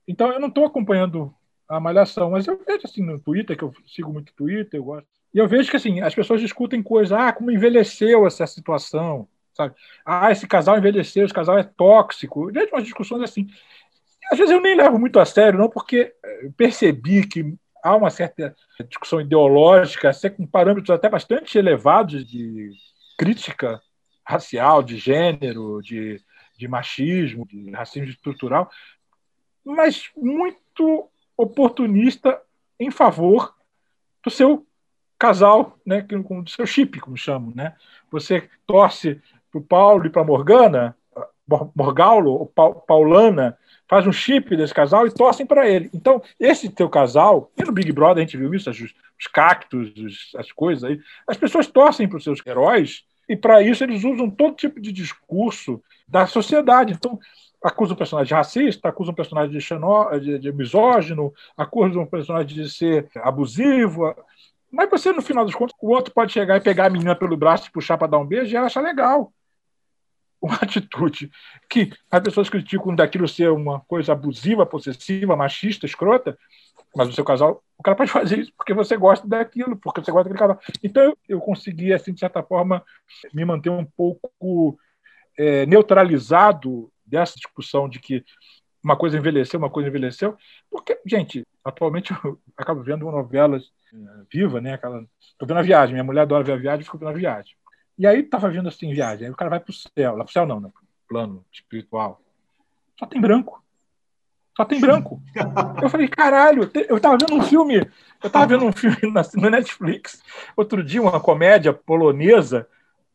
Então eu não estou acompanhando a malhação, mas eu vejo assim no Twitter, que eu sigo muito Twitter, eu gosto, e eu vejo que assim, as pessoas discutem coisas, ah, como envelheceu essa situação, sabe? Ah, esse casal envelheceu, esse casal é tóxico. Vejo umas discussões assim. Às vezes eu nem levo muito a sério, não, porque percebi que há uma certa discussão ideológica, com parâmetros até bastante elevados de crítica racial, de gênero, de, de machismo, de racismo estrutural, mas muito oportunista em favor do seu casal, né, do seu chip, como chamam, né? Você torce para o Paulo e para a Morgana, Morgaulo, Paulana, faz um chip desse casal e torcem para ele. Então, esse teu casal, e no Big Brother a gente viu isso, os, os cactos, os, as coisas aí, as pessoas torcem para os seus heróis e para isso eles usam todo tipo de discurso da sociedade. Então, acusam um personagem racista, acusam um personagem de, xenó, de, de misógino, acusam um personagem de ser abusivo. Mas você, no final dos contos, o outro pode chegar e pegar a menina pelo braço e puxar para dar um beijo e ela acha legal uma atitude que as pessoas criticam daquilo ser uma coisa abusiva, possessiva, machista, escrota, mas o seu casal, o cara pode fazer isso porque você gosta daquilo, porque você gosta daquele casal. Então eu consegui, assim, de certa forma, me manter um pouco é, neutralizado dessa discussão de que uma coisa envelheceu, uma coisa envelheceu, porque, gente, atualmente eu acabo vendo novelas é, viva, né? Aquela... Tô vendo a viagem, minha mulher adora ver a viagem, fico vendo a viagem. E aí tava vindo assim viagem, aí o cara vai pro céu, lá pro céu não, né? plano espiritual. Só tem branco. Só tem branco. Eu falei, caralho, eu tava vendo um filme, eu tava vendo um filme no Netflix, outro dia, uma comédia polonesa,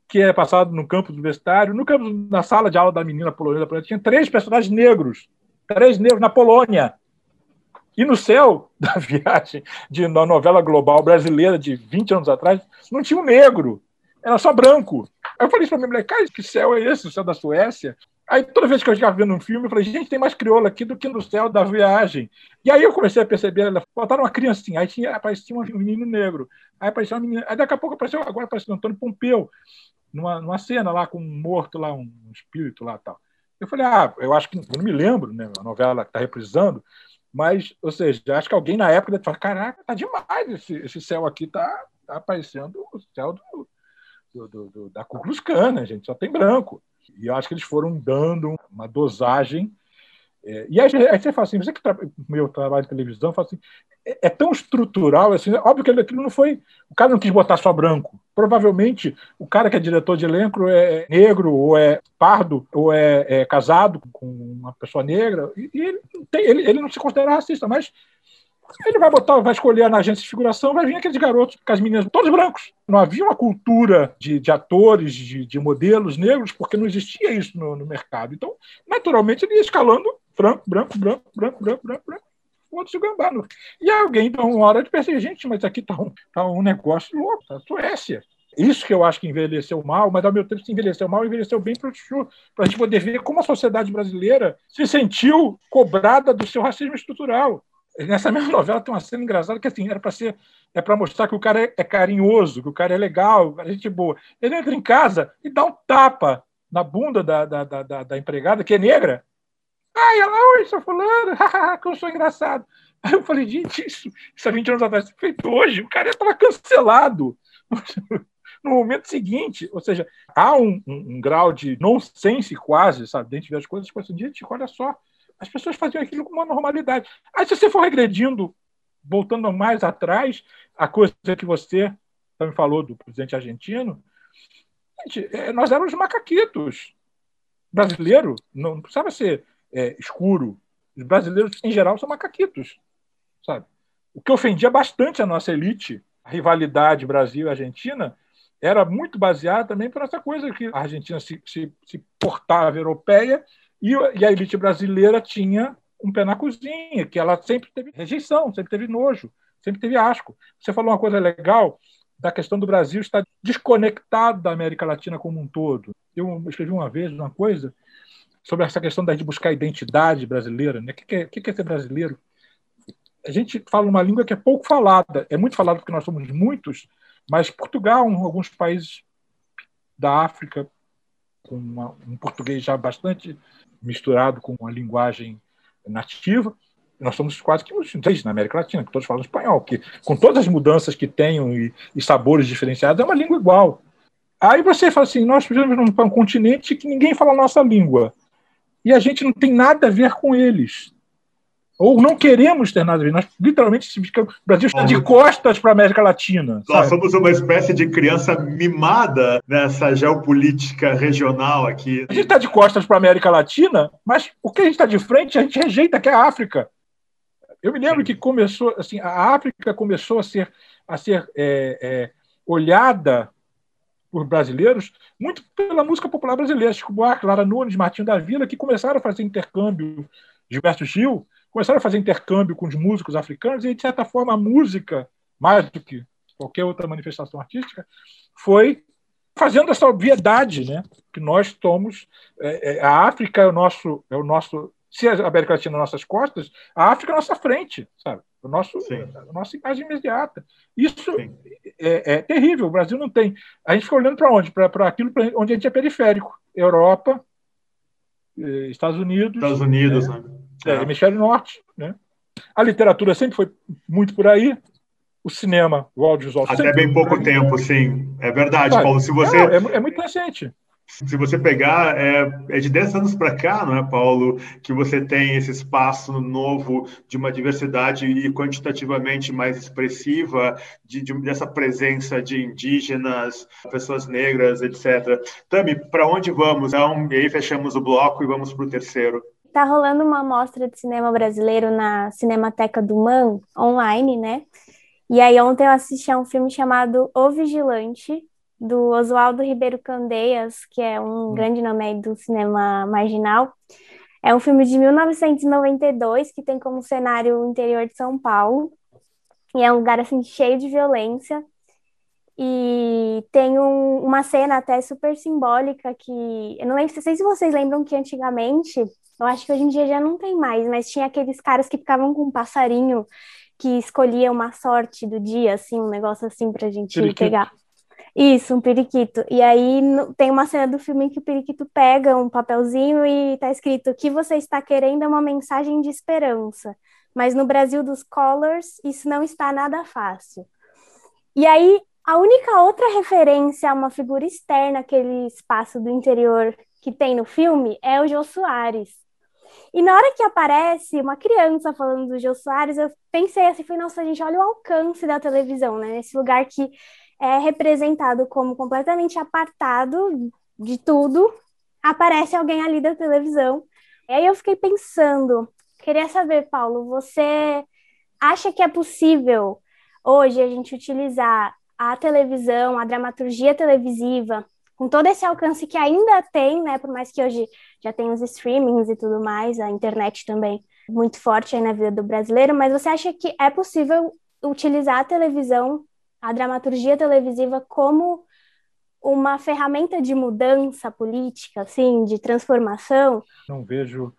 que é passado no campus universitário, no campus, na sala de aula da menina polonesa, tinha três personagens negros, três negros na Polônia. E no céu da viagem de uma novela global brasileira de 20 anos atrás, não tinha um negro era só branco. Aí eu falei isso pra minha mulher, cara, que céu é esse, o céu da Suécia? Aí toda vez que eu estava vendo um filme, eu falei, gente, tem mais crioula aqui do que no céu da viagem. E aí eu comecei a perceber, ela botaram uma criancinha, aí tinha, aparecia um menino negro, aí apareceu uma menina, aí daqui a pouco apareceu, agora apareceu o Antônio Pompeu, numa, numa cena lá com um morto lá, um espírito lá tal. Eu falei, ah, eu acho que, eu não me lembro, né, a novela que está reprisando, mas, ou seja, acho que alguém na época falou, caraca, tá demais esse, esse céu aqui, tá, tá aparecendo o céu do, do, do, do, da Ku né, gente? Só tem branco. E eu acho que eles foram dando uma dosagem. É, e aí, aí, você fala assim, você que tra meu trabalho de televisão, fala assim, é, é, tão estrutural, assim, óbvio que aquilo não foi. O cara não quis botar só branco. Provavelmente o cara que é diretor de elenco é negro, ou é pardo, ou é, é casado com uma pessoa negra, e, e ele, tem, ele, ele não se considera racista, mas ele vai botar, vai escolher na agência de figuração, vai vir aqueles garotos com as meninas, todos brancos. Não havia uma cultura de, de atores, de, de, modelos negros, porque não existia isso no, no, mercado. Então, naturalmente, ele ia escalando branco, branco, branco, branco, branco, branco, branco. Outro se gambando. E alguém, então, uma hora de perceber, gente, mas aqui está um, tá um negócio louco, tá Suécia. Isso que eu acho que envelheceu mal, mas ao meu tempo, se envelheceu mal, envelheceu bem para a gente poder ver como a sociedade brasileira se sentiu cobrada do seu racismo estrutural Nessa mesma novela tem uma cena engraçada que assim, era para ser é para mostrar que o cara é, é, carinhoso, que o cara é legal, a gente boa. Ele entra em casa e dá um tapa na bunda da, da, da, da empregada, que é negra. Ai, ela, oi, sou fulano, que eu sou engraçado. Aí eu falei, gente, isso, isso há 20 anos atrás, feito hoje, o cara estava cancelado no momento seguinte. Ou seja, há um, um, um grau de nonsense quase, sabe, dentro das coisas, tipo assim, gente, olha só, as pessoas faziam aquilo com uma normalidade. Aí, se você for regredindo, voltando mais atrás, a coisa que você também falou do presidente argentino, gente, é, nós éramos macaquitos. Brasileiro não precisava ser é, escuro. Os brasileiros, em geral, são macaquitos. Sabe? O que ofendia bastante a nossa elite, a rivalidade Brasil e Argentina, era muito baseada também por essa coisa que a Argentina se, se, se portava europeia e, e a elite brasileira tinha um pé na cozinha, que ela sempre teve rejeição, sempre teve nojo, sempre teve asco. Você falou uma coisa legal da questão do Brasil estar desconectado da América Latina como um todo. Eu escrevi uma vez uma coisa sobre essa questão da gente buscar a identidade brasileira. Né? O que é, o que é ser brasileiro? A gente fala uma língua que é pouco falada. É muito falada porque nós somos muitos, mas Portugal, alguns países da África, com uma, um português já bastante misturado com a linguagem nativa, nós somos quase que os três na América Latina, que todos falam espanhol, que com todas as mudanças que tenham e, e sabores diferenciados, é uma língua igual. Aí você fala assim, nós vivemos num, um continente que ninguém fala a nossa língua. E a gente não tem nada a ver com eles ou não queremos ter nada a ver. Nós, literalmente, o Brasil está de costas para a América Latina. Nós sabe? somos uma espécie de criança mimada nessa geopolítica regional aqui. A gente está de costas para a América Latina, mas o que a gente está de frente, a gente rejeita, que é a África. Eu me lembro que começou, assim, a África começou a ser, a ser é, é, olhada por brasileiros muito pela música popular brasileira. Chico Buarque, Lara Nunes, Martinho da Vila, que começaram a fazer intercâmbio, Gilberto Gil, começaram a fazer intercâmbio com os músicos africanos e, de certa forma, a música, mais do que qualquer outra manifestação artística, foi fazendo essa obviedade, né? Que nós somos é, é, a África é o nosso é o nosso se a América Latina é nossas costas, a África é a nossa frente, sabe? O nosso a nossa imagem imediata. Isso é, é, terrível. O Brasil não tem. A gente fica olhando para onde? Para aquilo pra onde a gente é periférico. Europa, eh, Estados Unidos. Estados Unidos, né? né? É, é, hemisfério norte, né? A literatura sempre foi muito por aí, o cinema, o audiovisual. Até bem pouco tempo, sim. É verdade, Paulo. Se você... é, é muito recente. Se você pegar, é, é de 10 anos para cá, não é, Paulo, que você tem esse espaço novo de uma diversidade e quantitativamente mais expressiva, de, de dessa presença de indígenas, pessoas negras, etc. Tami, para onde vamos? Então, e aí fechamos o bloco e vamos para o terceiro. Tá rolando uma mostra de cinema brasileiro na Cinemateca do MAN, online, né? E aí ontem eu assisti a um filme chamado O Vigilante, do Oswaldo Ribeiro Candeias, que é um hum. grande nome aí do cinema marginal. É um filme de 1992 que tem como cenário o interior de São Paulo. E é um lugar assim cheio de violência. E tem um, uma cena até super simbólica que eu não lembro, não sei se vocês lembram que antigamente eu acho que hoje em dia já não tem mais, mas tinha aqueles caras que ficavam com um passarinho que escolhia uma sorte do dia, assim, um negócio assim pra gente pegar. Isso, um periquito. E aí tem uma cena do filme em que o periquito pega um papelzinho e tá escrito: o que você está querendo é uma mensagem de esperança. Mas no Brasil dos Colors, isso não está nada fácil. E aí, a única outra referência a uma figura externa, aquele espaço do interior que tem no filme, é o Jô Soares. E na hora que aparece uma criança falando do Jô Soares, eu pensei assim, falei, nossa, gente, olha o alcance da televisão, né? Nesse lugar que é representado como completamente apartado de tudo, aparece alguém ali da televisão. E aí eu fiquei pensando, queria saber, Paulo, você acha que é possível hoje a gente utilizar a televisão, a dramaturgia televisiva com todo esse alcance que ainda tem, né, por mais que hoje já tem os streamings e tudo mais, a internet também muito forte aí na vida do brasileiro, mas você acha que é possível utilizar a televisão, a dramaturgia televisiva como uma ferramenta de mudança política, assim, de transformação? Não vejo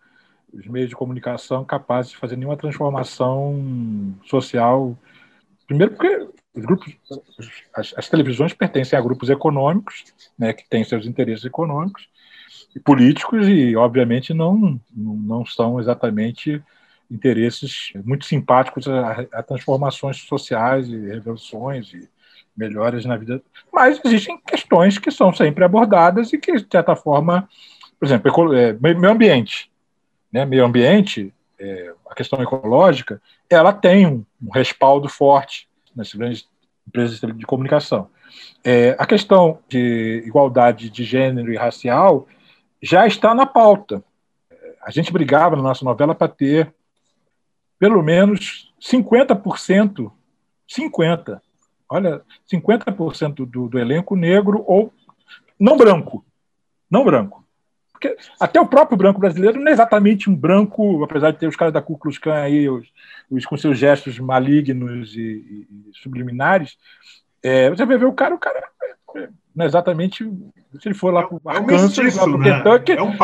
os meios de comunicação capazes de fazer nenhuma transformação social. Primeiro, porque os grupos, as, as televisões pertencem a grupos econômicos, né, que têm seus interesses econômicos e políticos e, obviamente, não, não são exatamente interesses muito simpáticos a, a transformações sociais e revoluções e melhores na vida. Mas existem questões que são sempre abordadas e que, de certa forma, por exemplo, é, meio ambiente. Né? Meio ambiente, é, a questão ecológica, ela tem um, um respaldo forte nas grandes empresas de comunicação. É, a questão de igualdade de gênero e racial já está na pauta. A gente brigava na nossa novela para ter pelo menos 50%, 50%, olha, 50% do, do elenco negro ou não branco, não branco. Porque até o próprio branco brasileiro não é exatamente um branco, apesar de ter os caras da Ku Klux Klan aí, os, os com seus gestos malignos e, e, subliminares, é, você vai ver o cara, o cara é, não é exatamente. Se ele for lá para o é um lá o né? Kentucky, é um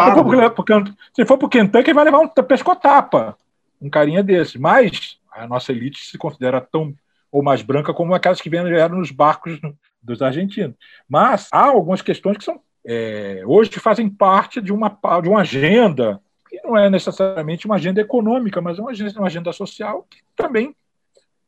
se ele for para o Kentucky, ele vai levar um pescotapa um carinha desse. Mas a nossa elite se considera tão ou mais branca como aquelas que vieram nos barcos dos argentinos. Mas há algumas questões que são é, hoje fazem parte de uma, de uma agenda que não é necessariamente uma agenda econômica, mas uma agenda, uma agenda social que também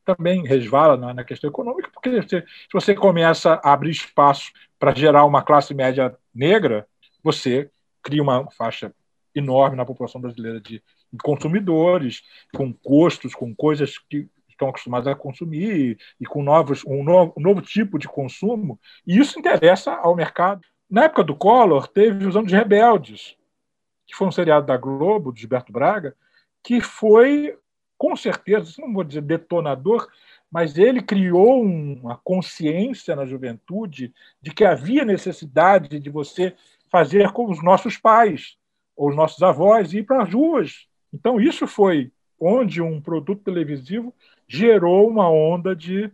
também resvala na, na questão econômica, porque você, se você começa a abrir espaço para gerar uma classe média negra, você cria uma faixa enorme na população brasileira de consumidores, com custos, com coisas que estão acostumados a consumir e com novos, um, novo, um novo tipo de consumo, e isso interessa ao mercado. Na época do Collor, teve Os Anos Rebeldes, que foi um seriado da Globo, de Gilberto Braga, que foi, com certeza, não vou dizer detonador, mas ele criou uma consciência na juventude de que havia necessidade de você fazer como os nossos pais ou os nossos avós, ir para as ruas então, isso foi onde um produto televisivo gerou uma onda de,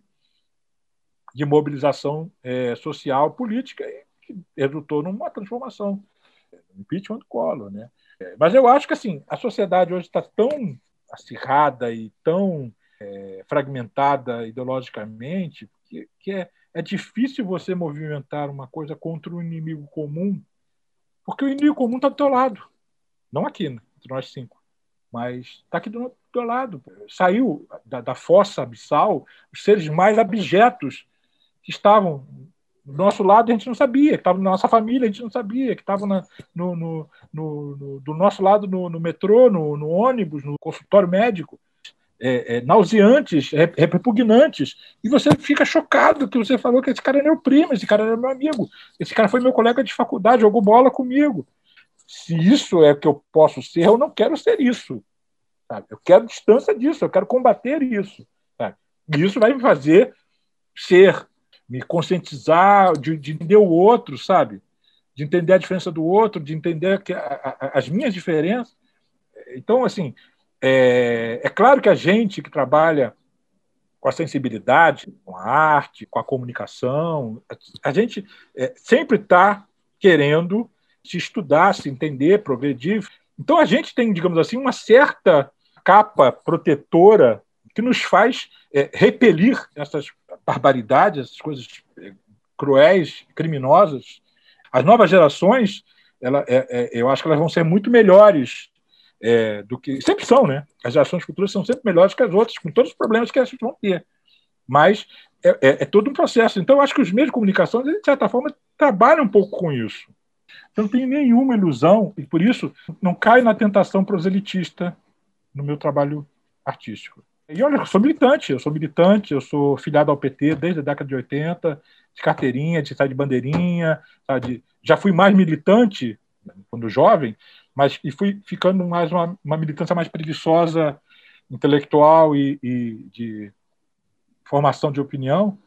de mobilização é, social, política, que resultou numa transformação, impeachment do Collor. Né? É, mas eu acho que assim, a sociedade hoje está tão acirrada e tão é, fragmentada ideologicamente que, que é, é difícil você movimentar uma coisa contra um inimigo comum, porque o inimigo comum está do teu lado, não aqui, né, entre nós cinco mas está aqui do outro lado. Saiu da, da, fossa abissal os seres mais abjetos que estavam do nosso lado, a gente não sabia, que estavam na nossa família, a gente não sabia, que estavam no, no, no, no, do nosso lado no, metrô, no, ônibus, no consultório médico. É, é, nauseantes, é, repugnantes, e você fica chocado que você falou que esse cara é meu primo, esse cara era meu amigo, esse cara foi meu colega de faculdade, jogou bola comigo se isso é que eu posso ser, eu não quero ser isso. Sabe? Eu quero distância disso, eu quero combater isso. Sabe? E isso vai me fazer ser, me conscientizar de, de, entender o outro, sabe? De entender a diferença do outro, de entender que a, a, as minhas diferenças. Então, assim, é, é claro que a gente que trabalha com a sensibilidade, com a arte, com a comunicação, a gente é, sempre está querendo se estudar, se entender, progredir. Então a gente tem, digamos assim, uma certa capa protetora que nos faz é, repelir essas barbaridades, essas coisas é, cruéis, criminosas. As novas gerações, ela, é, é, eu acho que elas vão ser muito melhores é, do que sempre são, né? As gerações futuras são sempre melhores que as outras, com todos os problemas que elas vão ter. Mas é, é, todo um processo. Então, eu acho que os meios de comunicação, de certa forma, trabalham um pouco com isso. Eu não tenho nenhuma ilusão, e por isso não caio na tentação proselitista no meu trabalho artístico. E olha, eu sou militante, eu sou militante, eu sou filiado ao PT desde a década de 80, de carteirinha, de sair de bandeirinha, já fui mais militante quando jovem, mas e fui ficando mais uma, uma militância mais preguiçosa, intelectual e, e, de formação de opinião,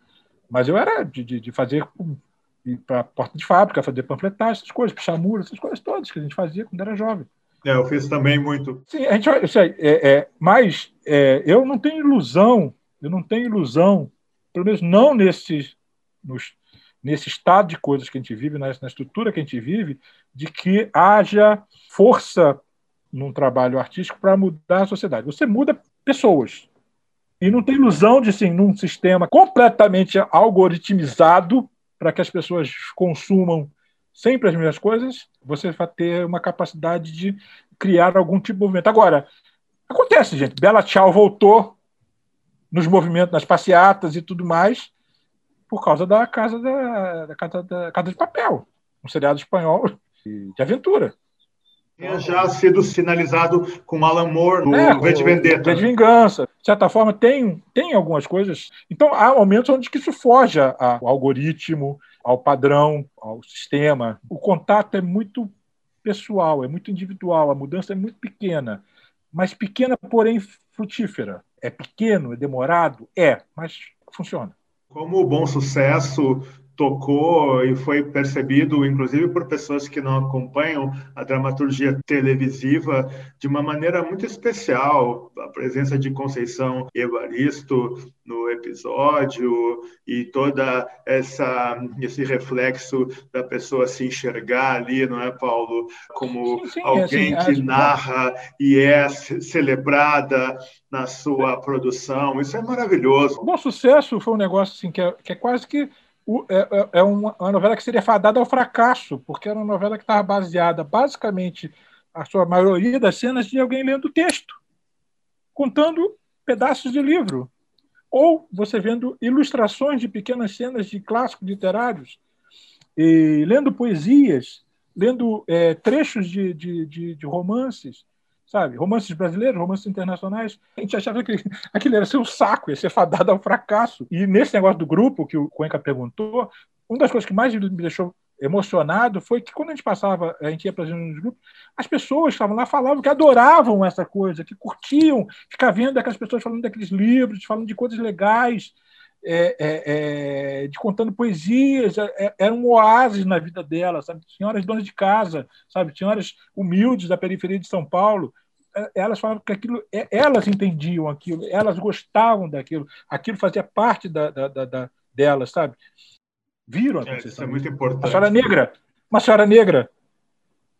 mas eu era de, de, de fazer ir para porta de fábrica, fazer panfletagem, essas coisas, pichar muro, essas coisas todas que a gente fazia quando era jovem. É, eu fiz também muito. Sim, a gente, sei, é, é, mas é, eu não tenho ilusão, eu não tenho ilusão, pelo menos não nesse, nos, nesse estado de coisas que a gente vive, na, na estrutura que a gente vive, de que haja força num trabalho artístico para mudar a sociedade. Você muda pessoas. E não tem ilusão de, sim, num sistema completamente algoritmizado para que as pessoas consumam sempre as mesmas coisas, você vai ter uma capacidade de criar algum tipo de movimento. Agora, acontece, gente. Bela Tchau voltou nos movimentos, nas passeatas e tudo mais, por causa da Casa, da, da casa, da, casa de Papel, um seriado espanhol de aventura. Tinha já sido sinalizado com Alan Moore no é, V de Vendetta. de Vingança. De certa forma, tem, tem algumas coisas. Então, há momentos onde isso foge ao algoritmo, ao padrão, ao sistema. O contato é muito pessoal, é muito individual, a mudança é muito pequena. Mas pequena, porém frutífera. É pequeno, é demorado? É, mas funciona. Como o bom sucesso tocou e foi percebido, inclusive por pessoas que não acompanham a dramaturgia televisiva, de uma maneira muito especial. A presença de Conceição Evaristo no episódio e toda essa esse reflexo da pessoa se enxergar ali, não é, Paulo, como sim, sim, alguém assim, que narra e é celebrada na sua produção. Isso é maravilhoso. O bom sucesso foi um negócio assim que é, que é quase que é, é, é uma, uma, novela que seria fadada ao fracasso, porque era uma novela que estava baseada, basicamente, a sua maioria das cenas de alguém lendo texto, contando pedaços de livro. Ou você vendo ilustrações de pequenas cenas de clássicos literários, e lendo poesias, lendo é, trechos de, de, de, de romances sabe? Romances brasileiros, romances internacionais. A gente achava que aquilo era ser um saco, ia ser fadado ao fracasso. E nesse negócio do grupo que o Cuenca perguntou, uma das coisas que mais me deixou emocionado foi que quando a gente passava, a gente ia para os grupos, as pessoas estavam lá falavam que adoravam essa coisa, que curtiam ficar vendo aquelas pessoas falando daqueles livros, falando de coisas legais, é, é, é, de contando poesias, é, é, era um oásis na vida dela, sabe? Senhoras donas de casa, sabe? Senhoras humildes da periferia de São Paulo, é, elas falavam que aquilo, elas entendiam aquilo, elas gostavam daquilo, aquilo fazia parte da, da, da, da delas, sabe? Viram a Isso é muito importante. Uma senhora negra, uma senhora negra,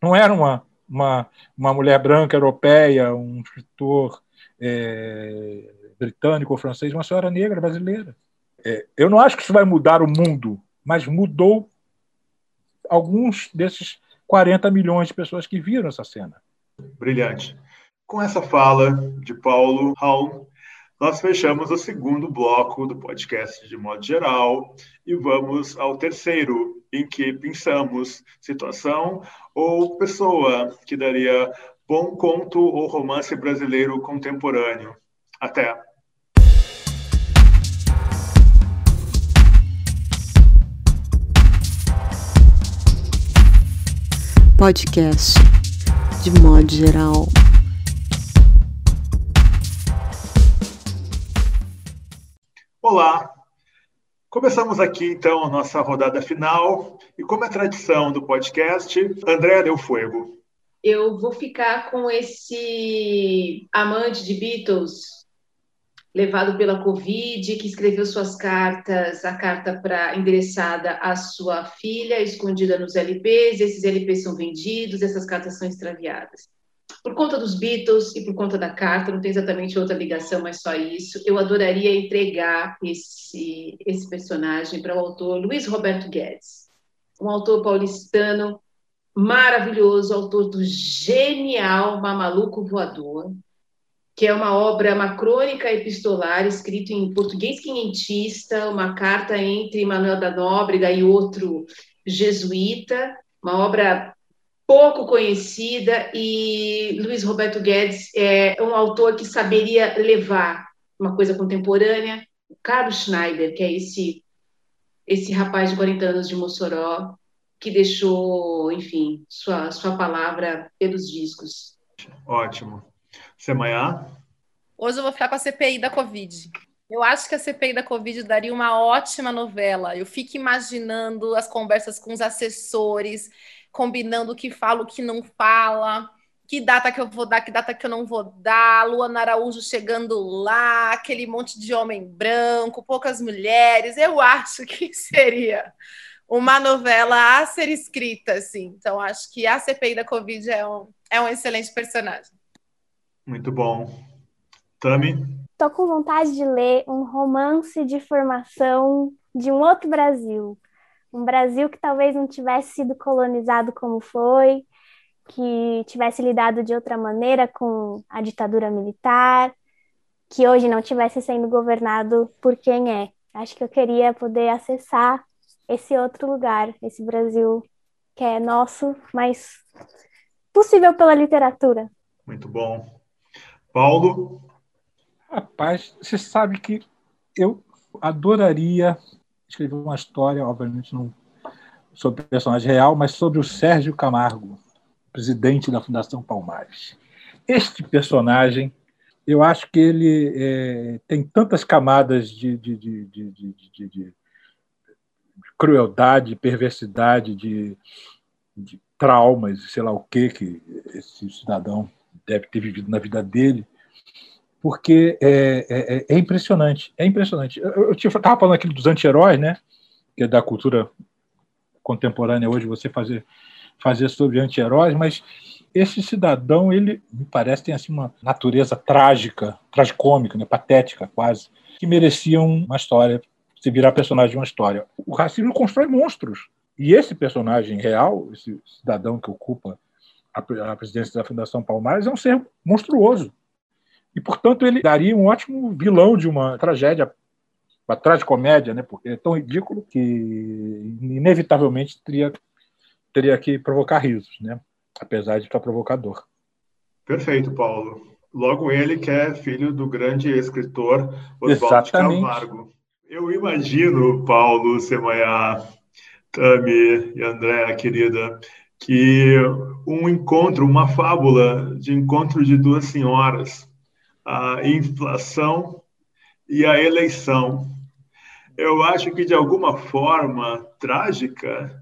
não era uma, uma, uma mulher branca europeia, um escritor é, britânico ou francês, uma senhora negra brasileira. É, eu não acho que isso vai mudar o mundo, mas mudou alguns desses 40 milhões de pessoas que viram essa cena. Brilhante. Com essa fala de Paulo Raul, nós fechamos o segundo bloco do podcast de modo geral e vamos ao terceiro, em que pensamos situação ou pessoa que daria bom conto ou romance brasileiro contemporâneo. Até! Podcast de modo geral. Olá! Começamos aqui então a nossa rodada final e como é tradição do podcast, André Deu Fuego. Eu vou ficar com esse amante de Beatles levado pela Covid, que escreveu suas cartas, a carta para endereçada à sua filha, escondida nos LPs, esses LPs são vendidos, essas cartas são extraviadas. Por conta dos Beatles e por conta da carta, não tem exatamente outra ligação, mas só isso, eu adoraria entregar esse, esse personagem para o autor Luiz Roberto Guedes, um autor paulistano maravilhoso, autor do genial Mamaluco Voador, que é uma obra, uma crônica epistolar escrita em português quinhentista, uma carta entre Manuel da Nóbrega e outro jesuíta, uma obra pouco conhecida e Luiz Roberto Guedes é um autor que saberia levar uma coisa contemporânea. Carlos Schneider, que é esse esse rapaz de 40 anos de Mossoró, que deixou, enfim, sua, sua palavra pelos discos. Ótimo. Semanhã? Hoje eu vou ficar com a CPI da Covid. Eu acho que a CPI da Covid daria uma ótima novela. Eu fico imaginando as conversas com os assessores, combinando o que fala, o que não fala, que data que eu vou dar, que data que eu não vou dar, Luana Araújo chegando lá, aquele monte de homem branco, poucas mulheres. Eu acho que seria uma novela a ser escrita, assim. Então, acho que a CPI da Covid é um, é um excelente personagem. Muito bom. Tami? Tô com vontade de ler um romance de formação de um outro Brasil. Um Brasil que talvez não tivesse sido colonizado como foi, que tivesse lidado de outra maneira com a ditadura militar, que hoje não tivesse sendo governado por quem é. Acho que eu queria poder acessar esse outro lugar, esse Brasil que é nosso, mas possível pela literatura. Muito bom. Paulo? Rapaz, você sabe que eu adoraria escrever uma história, obviamente não sobre personagem real, mas sobre o Sérgio Camargo, presidente da Fundação Palmares. Este personagem, eu acho que ele é, tem tantas camadas de, de, de, de crueldade, perversidade, de, traumas, sei lá o que que esse cidadão deve ter vivido na vida dele, porque é, é, é, é impressionante, é impressionante. Eu estava falando aqui dos anti-heróis, né? Que é da cultura contemporânea hoje você fazer fazer sobre anti-heróis, mas esse cidadão, ele me parece tem assim uma natureza trágica, tragicômica, né, patética quase, que mereciam uma história, se virar personagem de uma história. O racismo constrói monstros. E esse personagem real, esse cidadão que ocupa a presidência da Fundação Palmares, é um ser monstruoso. E, portanto, ele daria um ótimo vilão de uma tragédia, uma tragicomédia, né? porque é tão ridículo que, inevitavelmente, teria, teria que provocar risos, né? apesar de estar provocador. Perfeito, Paulo. Logo ele que é filho do grande escritor Oswaldo Camargo. Eu imagino, Paulo, Semanhá, Tami e Andréa, querida, que um encontro, uma fábula de encontro de duas senhoras, a inflação e a eleição. Eu acho que de alguma forma trágica,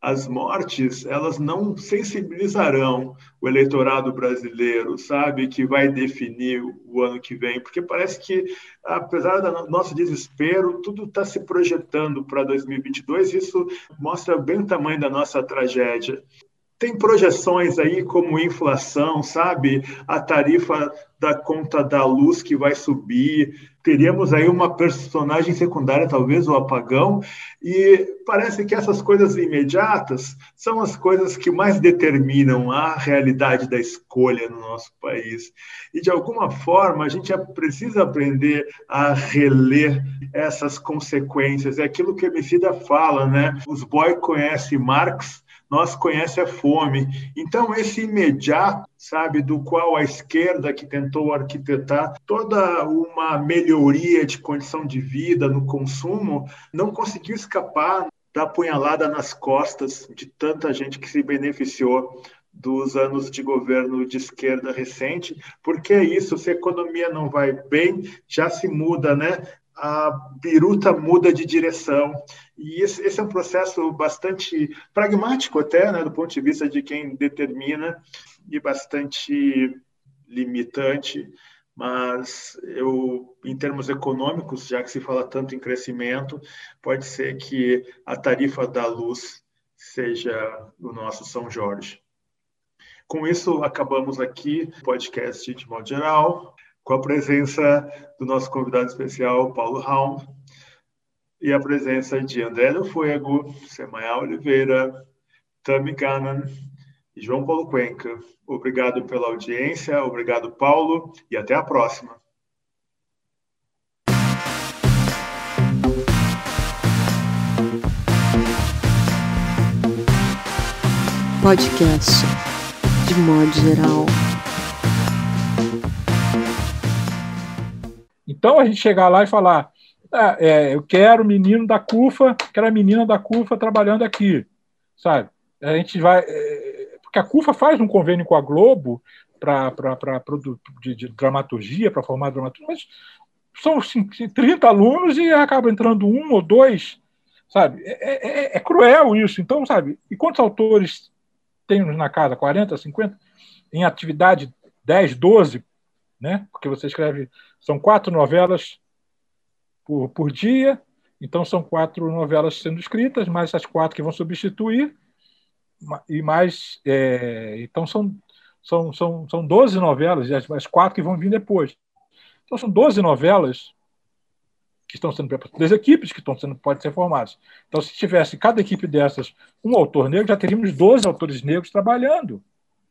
as mortes elas não sensibilizarão o eleitorado brasileiro, sabe, que vai definir o ano que vem, porque parece que apesar do nosso desespero, tudo está se projetando para 2022. Isso mostra bem o tamanho da nossa tragédia. Tem projeções aí como inflação, sabe? A tarifa da conta da luz que vai subir. Teríamos aí uma personagem secundária, talvez o apagão. E parece que essas coisas imediatas são as coisas que mais determinam a realidade da escolha no nosso país. E de alguma forma a gente precisa aprender a reler essas consequências. É aquilo que a Emicida fala, né? Os boy conhecem Marx nós conhece a fome. Então, esse imediato, sabe, do qual a esquerda que tentou arquitetar toda uma melhoria de condição de vida no consumo, não conseguiu escapar da punhalada nas costas de tanta gente que se beneficiou dos anos de governo de esquerda recente, porque é isso, se a economia não vai bem, já se muda, né? A biruta muda de direção. E esse, esse, é um processo bastante pragmático, até, né, do ponto de vista de quem determina, e bastante limitante. Mas eu, em termos econômicos, já que se fala tanto em crescimento, pode ser que a tarifa da luz seja o nosso São Jorge. Com isso, acabamos aqui o podcast de modo geral com a presença do nosso convidado especial, Paulo Raum, e a presença de André do Fuego, Semaia Oliveira, Tami Gannon e João Paulo Cuenca. Obrigado pela audiência, obrigado, Paulo, e até a próxima. Podcast de modo geral. Então a gente chegar lá e falar: ah, é, eu quero o menino da CUFA, quero a menina da CUFA trabalhando aqui, sabe? A gente vai. É, porque a CUFA faz um convênio com a Globo para de, de dramaturgia, para formar dramaturgia, mas são assim, 30 alunos e acaba entrando um ou dois, sabe? É, é, é, cruel isso. Então, sabe? E quantos autores temos na casa? 40, 50? Em atividade 10, 12 né? Porque você escreve, são quatro novelas por, por dia, Então são quatro novelas sendo escritas, mais as quatro que vão substituir, e mais. É, então são, são, são, são 12 novelas, e as, as quatro que vão vir depois. Então são 12 novelas que estão sendo preparadas, das equipes que estão sendo, podem ser formadas. Então, se tivesse cada equipe dessas um autor negro, já teríamos 12 autores negros trabalhando,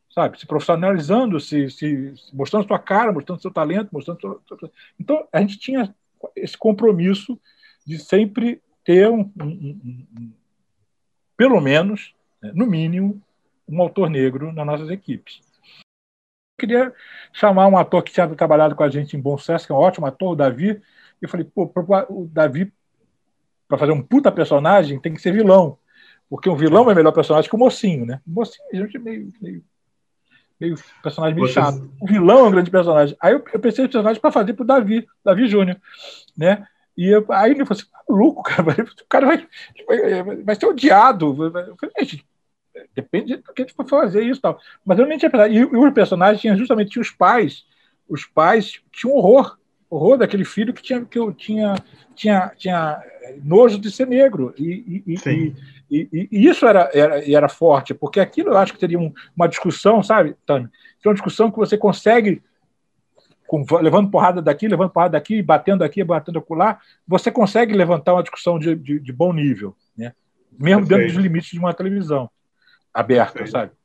sabe? Se profissionalizando, se, se, mostrando sua cara, mostrando seu talento, mostrando sua. Então, a gente tinha esse compromisso de sempre ter um, um, um, um pelo menos, né, no mínimo, um autor negro nas nossas equipes. Eu queria chamar um ator que tinha trabalhado com a gente em Bom Sucesso, que é um ótimo ator, o Davi, eu falei, pô, o Davi, para fazer um puta personagem, tem que ser vilão. Porque um vilão é melhor personagem que o mocinho, né? O mocinho, a gente é meio, meio, meio personagem meio chato. O vilão é um grande personagem. Aí eu, eu pensei em personagem para fazer pro Davi, Davi Júnior, né? E eu, aí ele falou assim, maluco, cara, o cara vai, vai, vai ser odiado. Eu falei, gente, depende do que a gente for fazer isso tal. Mas eu nem tinha pensado. E, e o personagem tinha justamente tinha os pais. Os pais tinham horror horror daquele filho que tinha que eu tinha tinha tinha nojo de ser negro. E, e, e, e, e isso era, era era forte porque aquilo eu acho que teria um, uma discussão sabe Tânia? Uma discussão que você consegue com, levando porrada daqui levando porrada daqui batendo aqui batendo lá você consegue levantar uma discussão de, de, de bom nível né? Mesmo Perfeito. dentro dos limites de uma televisão aberta Perfeito. sabe